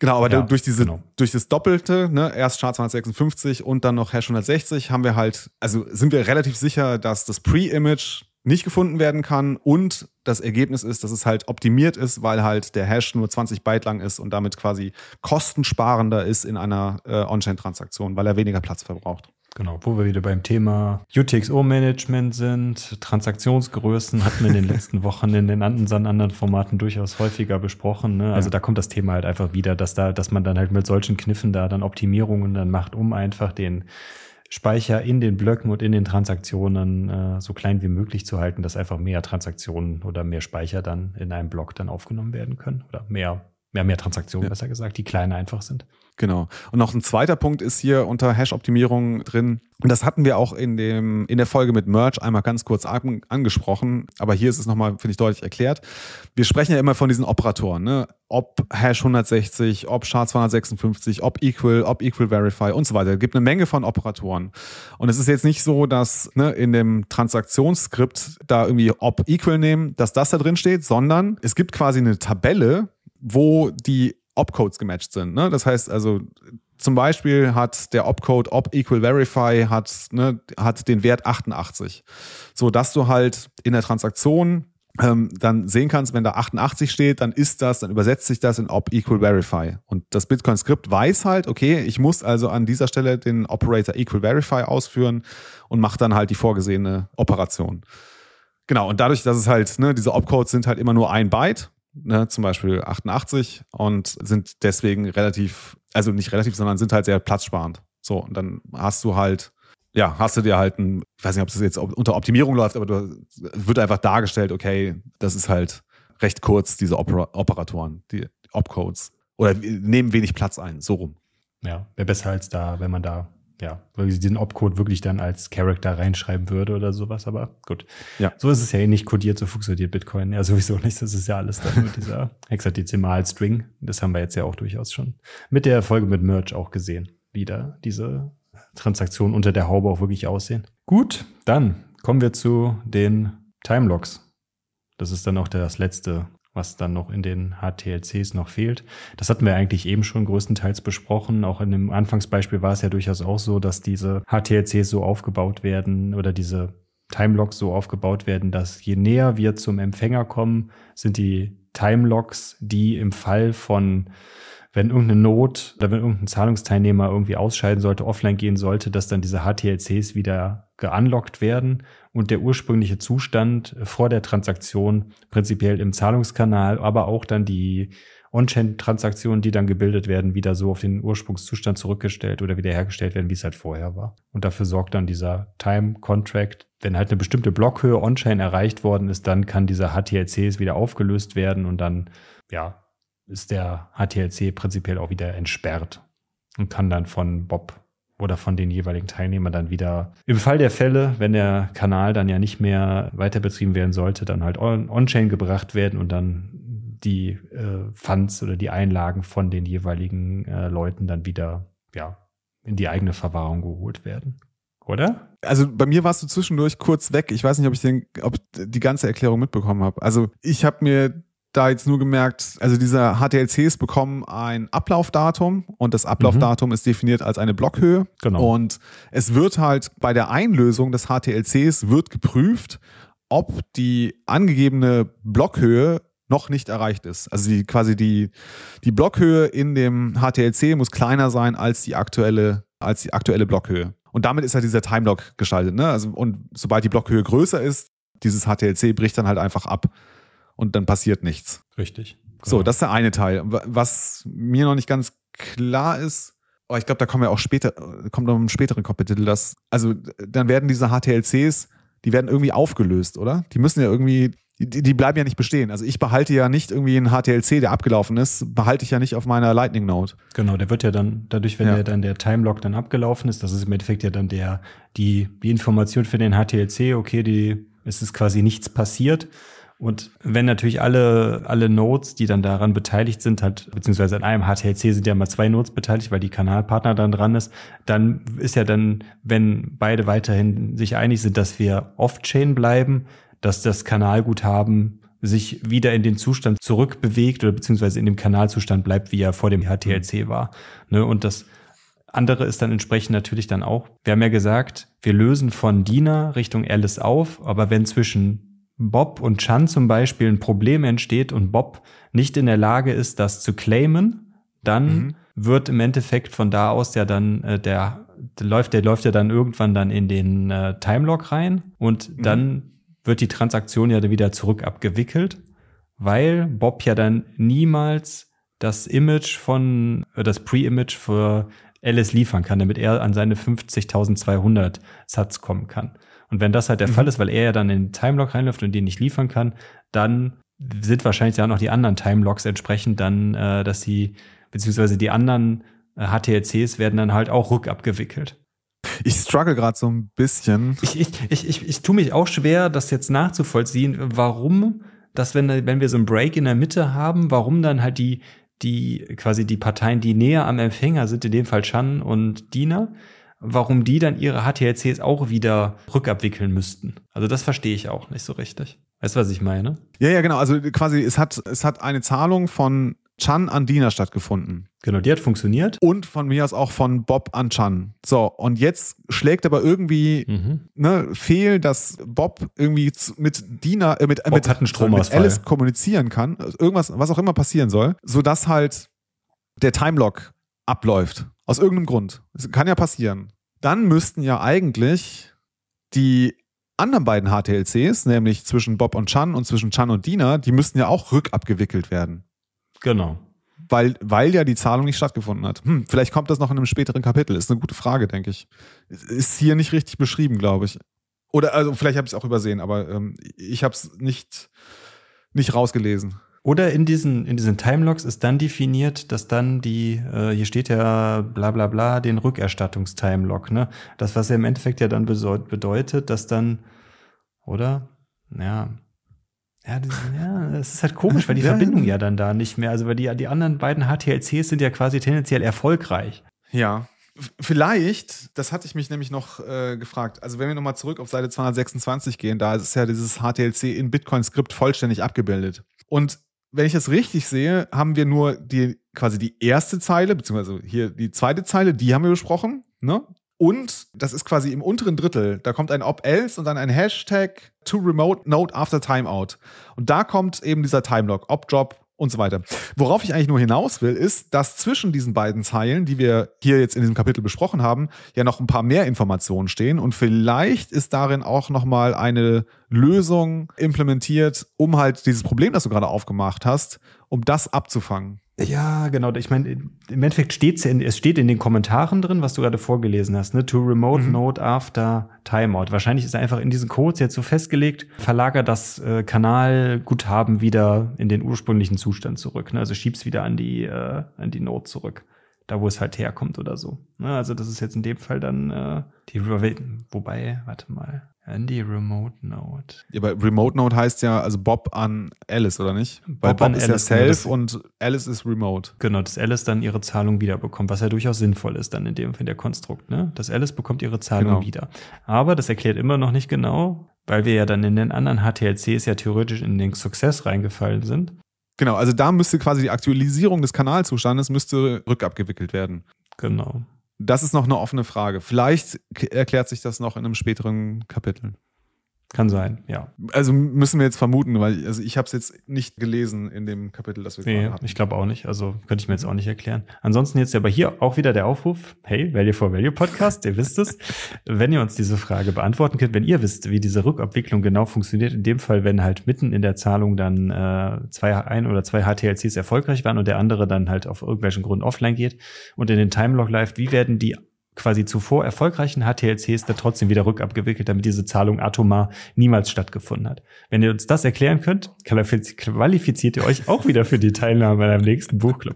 Genau, aber ja, durch diese, genau. durch das Doppelte, ne, erst Chart 256 und dann noch Hash 160, haben wir halt, also sind wir relativ sicher, dass das Pre-Image nicht gefunden werden kann und das Ergebnis ist, dass es halt optimiert ist, weil halt der Hash nur 20 Byte lang ist und damit quasi kostensparender ist in einer äh, On-Chain-Transaktion, weil er weniger Platz verbraucht. Genau, wo wir wieder beim Thema UTXO-Management sind. Transaktionsgrößen hatten wir in den letzten Wochen in den anderen, anderen Formaten durchaus häufiger besprochen. Ne? Also ja. da kommt das Thema halt einfach wieder, dass da, dass man dann halt mit solchen Kniffen da dann Optimierungen dann macht, um einfach den Speicher in den Blöcken und in den Transaktionen äh, so klein wie möglich zu halten, dass einfach mehr Transaktionen oder mehr Speicher dann in einem Block dann aufgenommen werden können oder mehr, mehr, mehr Transaktionen, ja. besser gesagt, die kleiner einfach sind. Genau. Und noch ein zweiter Punkt ist hier unter Hash-Optimierung drin. Und das hatten wir auch in, dem, in der Folge mit Merge einmal ganz kurz an, angesprochen. Aber hier ist es nochmal, finde ich, deutlich erklärt. Wir sprechen ja immer von diesen Operatoren, ne? Ob Hash 160, ob SHA 256, ob Equal, ob Equal Verify und so weiter. Es gibt eine Menge von Operatoren. Und es ist jetzt nicht so, dass ne, in dem Transaktionsskript da irgendwie ob Equal nehmen, dass das da drin steht, sondern es gibt quasi eine Tabelle, wo die Opcodes gematcht sind. Ne? Das heißt also, zum Beispiel hat der Opcode op equal verify hat, ne, hat den Wert 88. So dass du halt in der Transaktion ähm, dann sehen kannst, wenn da 88 steht, dann ist das, dann übersetzt sich das in op equal verify. Und das Bitcoin-Skript weiß halt, okay, ich muss also an dieser Stelle den Operator equal verify ausführen und macht dann halt die vorgesehene Operation. Genau, und dadurch, dass es halt, ne, diese Opcodes sind halt immer nur ein Byte, ne, zum Beispiel 88 und sind deswegen relativ, also nicht relativ, sondern sind halt sehr platzsparend. So, und dann hast du halt ja, hast du dir halt ein, ich weiß nicht, ob das jetzt unter Optimierung läuft, aber du wird einfach dargestellt, okay, das ist halt recht kurz, diese Opera Operatoren, die Opcodes. Oder nehmen wenig Platz ein, so rum. Ja, wäre besser als da, wenn man da, ja, diesen Opcode wirklich dann als Character reinschreiben würde oder sowas, aber gut. Ja. So ist es ja eh nicht kodiert, so funktioniert Bitcoin ja sowieso nicht. Das ist ja alles dann mit dieser Hexadezimal-String. Das haben wir jetzt ja auch durchaus schon mit der Folge mit Merch auch gesehen. Wieder diese Transaktionen unter der Haube auch wirklich aussehen. Gut, dann kommen wir zu den Timelocks. Das ist dann auch das letzte, was dann noch in den HTLCs noch fehlt. Das hatten wir eigentlich eben schon größtenteils besprochen. Auch in dem Anfangsbeispiel war es ja durchaus auch so, dass diese HTLCs so aufgebaut werden oder diese Timelocks so aufgebaut werden, dass je näher wir zum Empfänger kommen, sind die Timelocks, die im Fall von wenn irgendeine Not oder wenn irgendein Zahlungsteilnehmer irgendwie ausscheiden sollte, offline gehen sollte, dass dann diese HTLCs wieder geunlockt werden und der ursprüngliche Zustand vor der Transaktion prinzipiell im Zahlungskanal, aber auch dann die On-Chain-Transaktionen, die dann gebildet werden, wieder so auf den Ursprungszustand zurückgestellt oder wiederhergestellt werden, wie es halt vorher war. Und dafür sorgt dann dieser Time-Contract, wenn halt eine bestimmte Blockhöhe On-Chain erreicht worden ist, dann kann dieser HTLCs wieder aufgelöst werden und dann, ja, ist der HTLC prinzipiell auch wieder entsperrt und kann dann von Bob oder von den jeweiligen Teilnehmern dann wieder, im Fall der Fälle, wenn der Kanal dann ja nicht mehr weiter betrieben werden sollte, dann halt on-chain gebracht werden und dann die äh, Funds oder die Einlagen von den jeweiligen äh, Leuten dann wieder, ja, in die eigene Verwahrung geholt werden. Oder? Also bei mir warst du zwischendurch kurz weg. Ich weiß nicht, ob ich den, ob die ganze Erklärung mitbekommen habe. Also ich habe mir da jetzt nur gemerkt, also diese HTLCs bekommen ein Ablaufdatum und das Ablaufdatum mhm. ist definiert als eine Blockhöhe. Genau. Und es wird halt bei der Einlösung des HTLCs wird geprüft, ob die angegebene Blockhöhe noch nicht erreicht ist. Also die, quasi die, die Blockhöhe in dem HTLC muss kleiner sein als die aktuelle, als die aktuelle Blockhöhe. Und damit ist halt dieser Timelock gestaltet. Ne? Also, und sobald die Blockhöhe größer ist, dieses HTLC bricht dann halt einfach ab und dann passiert nichts. Richtig. Genau. So, das ist der eine Teil. Was mir noch nicht ganz klar ist, aber ich glaube, da kommen wir auch später, kommt noch im späteren Kapitel, dass, also dann werden diese HTLCs, die werden irgendwie aufgelöst, oder? Die müssen ja irgendwie, die, die bleiben ja nicht bestehen. Also ich behalte ja nicht irgendwie einen HTLC, der abgelaufen ist, behalte ich ja nicht auf meiner Lightning Node. Genau, der wird ja dann, dadurch, wenn ja. der dann der Timelock dann abgelaufen ist, das ist im Endeffekt ja dann der, die, die Information für den HTLC, okay, die, es ist quasi nichts passiert und wenn natürlich alle, alle Nodes, die dann daran beteiligt sind, halt, beziehungsweise an einem HTLC sind ja mal zwei Nodes beteiligt, weil die Kanalpartner dann dran ist, dann ist ja dann, wenn beide weiterhin sich einig sind, dass wir off-chain bleiben, dass das Kanalguthaben sich wieder in den Zustand zurückbewegt oder beziehungsweise in dem Kanalzustand bleibt, wie er vor dem HTLC war. Ne? Und das andere ist dann entsprechend natürlich dann auch, wir haben ja gesagt, wir lösen von DINA Richtung Alice auf, aber wenn zwischen Bob und Chan zum Beispiel ein Problem entsteht und Bob nicht in der Lage ist, das zu claimen, dann mhm. wird im Endeffekt von da aus ja dann äh, der, der läuft, der läuft ja dann irgendwann dann in den äh, Timelock rein und mhm. dann wird die Transaktion ja wieder zurück abgewickelt, weil Bob ja dann niemals das Image von, äh, das Pre-Image für Alice liefern kann, damit er an seine 50.200 Satz kommen kann. Und wenn das halt der mhm. Fall ist, weil er ja dann in den Timelock reinläuft und den nicht liefern kann, dann sind wahrscheinlich ja noch die anderen Timelocks entsprechend dann, äh, dass sie, beziehungsweise die anderen äh, HTLCs werden dann halt auch rückabgewickelt. Ich struggle gerade so ein bisschen. Ich, ich, ich, ich, ich tue mich auch schwer, das jetzt nachzuvollziehen, warum, dass wenn, wenn wir so einen Break in der Mitte haben, warum dann halt die, die quasi die Parteien, die näher am Empfänger sind, in dem Fall Chan und Dina, warum die dann ihre HTLCs auch wieder rückabwickeln müssten. Also das verstehe ich auch nicht so richtig. Weißt du, was ich meine? Ja, ja, genau. Also quasi, es hat, es hat eine Zahlung von Chan an Dina stattgefunden. Genau, die hat funktioniert. Und von mir aus auch von Bob an Chan. So, und jetzt schlägt aber irgendwie Mhm. ne, fehl, dass Bob irgendwie mit Dina, äh, mit, äh, mit, mit. Alice kommunizieren kann. Irgendwas, was auch immer passieren soll, sodass halt der Timelock abläuft. Aus irgendeinem Grund. Das kann ja passieren. Dann müssten ja eigentlich die anderen beiden HTLCs, nämlich zwischen Bob und Chan und zwischen Chan und Dina, die müssten ja auch rückabgewickelt werden. Genau. Weil, weil ja die Zahlung nicht stattgefunden hat. Hm, vielleicht kommt das noch in einem späteren Kapitel. Ist eine gute Frage, denke ich. Ist hier nicht richtig beschrieben, glaube ich. Oder also vielleicht habe ich es auch übersehen, aber ähm, ich habe es nicht, nicht rausgelesen. Oder in diesen, in diesen Timelogs ist dann definiert, dass dann die, äh, hier steht ja bla bla bla, den Rückerstattungs-Timelog, ne? Das, was ja im Endeffekt ja dann bedeut- bedeutet, dass dann, oder? Ja. Ja, das, ja, das ist halt komisch, weil die Ja, Verbindung ja. dann da nicht mehr, also weil die, die anderen beiden HTLCs sind ja quasi tendenziell erfolgreich. Ja. Vielleicht, das hatte ich mich nämlich noch äh, gefragt. Also, wenn wir nochmal zurück auf Seite 226 gehen, da ist ja dieses HTLC in Bitcoin-Skript vollständig abgebildet. Und wenn ich das richtig sehe, haben wir nur die quasi die erste Zeile, beziehungsweise hier die zweite Zeile, die haben wir besprochen, ne? Und das ist quasi im unteren Drittel. Da kommt ein Op-Else und dann ein Hashtag to remote note after timeout. Und da kommt eben dieser Timelog, Op-Drop und so weiter. Worauf ich eigentlich nur hinaus will, ist, dass zwischen diesen beiden Zeilen, die wir hier jetzt in diesem Kapitel besprochen haben, ja noch ein paar mehr Informationen stehen. Und vielleicht ist darin auch nochmal eine Lösung implementiert, um halt dieses Problem, das du gerade aufgemacht hast, um das abzufangen. Ja, genau. Ich meine, im Endeffekt steht's ja in, es steht in den Kommentaren drin, was du gerade vorgelesen hast, ne? To remote Mhm. note after timeout. Wahrscheinlich ist einfach in diesen Codes jetzt so festgelegt, verlagert das äh, Kanalguthaben wieder in den ursprünglichen Zustand zurück. Ne? Also schieb's wieder an die, äh, an die Note zurück. Da, wo es halt herkommt oder so. Ne? Also das ist jetzt in dem Fall dann äh, die, wobei, warte mal, an die Remote Note. Ja, aber Remote Note heißt ja also Bob an Alice, oder nicht? Weil Bob Bob an ist Alice, ja ne, Self und Alice ist Remote. Genau, dass Alice dann ihre Zahlung wiederbekommt, was ja durchaus sinnvoll ist dann in dem in der Konstrukt, ne? Dass Alice bekommt ihre Zahlung Genau. wieder. Aber das erklärt immer noch nicht genau, weil wir ja dann in den anderen HTLCs ja theoretisch in den Success reingefallen sind. Genau, also da müsste quasi die Aktualisierung des Kanalzustandes müsste rückabgewickelt werden. Genau. Das ist noch eine offene Frage. Vielleicht erklärt sich das noch in einem späteren Kapitel. Kann sein, ja. Also müssen wir jetzt vermuten, weil also ich habe es jetzt nicht gelesen in dem Kapitel, das wir Nee, gerade hatten. ich glaube auch nicht. Also könnte ich mir jetzt auch nicht erklären. Ansonsten jetzt aber hier auch wieder der Aufruf. Hey, Value for Value Podcast, ihr wisst es. Wenn ihr uns diese Frage beantworten könnt, wenn ihr wisst, wie diese Rückabwicklung genau funktioniert, in dem Fall, wenn halt mitten in der Zahlung dann äh, zwei, ein oder zwei HTLCs erfolgreich waren und der andere dann halt auf irgendwelchen Grund offline geht und in den Timelog läuft, wie werden die quasi zuvor erfolgreichen HTLCs dann trotzdem wieder rückabgewickelt, damit diese Zahlung atomar niemals stattgefunden hat. Wenn ihr uns das erklären könnt, qualifiz- qualifiziert ihr euch auch wieder für die Teilnahme an einem nächsten Buchclub,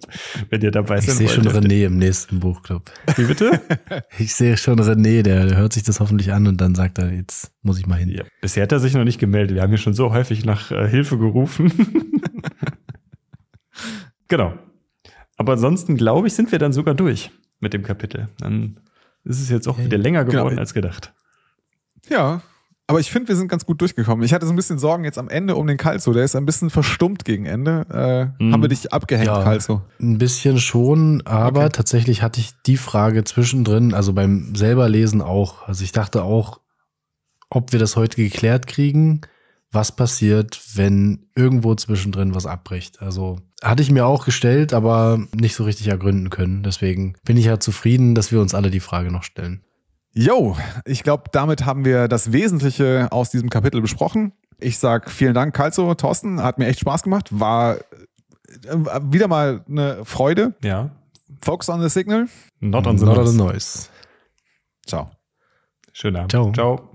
wenn ihr dabei Ich sein sehe schon. René im nächsten Buchclub. Wie bitte? Ich sehe schon René, der, der hört sich das hoffentlich an und dann sagt er, jetzt muss ich mal hin. Ja, bisher hat er sich noch nicht gemeldet. Wir haben hier schon so häufig nach äh, Hilfe gerufen. genau. Aber ansonsten, glaube ich, sind wir dann sogar durch mit dem Kapitel. Dann ist es jetzt auch wieder länger geworden Genau. als gedacht. Ja, aber ich finde, wir sind ganz gut durchgekommen. Ich hatte so ein bisschen Sorgen jetzt am Ende um den Kalzo. Der ist ein bisschen verstummt gegen Ende. Äh, Mhm. Haben wir dich abgehängt, Ja. Kalzo? Ein bisschen schon, aber Okay. tatsächlich hatte ich die Frage zwischendrin, also beim selber Lesen auch. Also ich dachte auch, ob wir das heute geklärt kriegen, was passiert, wenn irgendwo zwischendrin was abbricht. Also hatte ich mir auch gestellt, aber nicht so richtig ergründen können. Deswegen bin ich ja zufrieden, dass wir uns alle die Frage noch stellen. Jo, ich glaube, damit haben wir das Wesentliche aus diesem Kapitel besprochen. Ich sag vielen Dank, Kalzo, Thorsten. Hat mir echt Spaß gemacht. War äh, wieder mal eine Freude. Ja. Focus on the Signal. Not on the Not nose. on the noise. Ciao. Schönen Abend. Ciao. Ciao.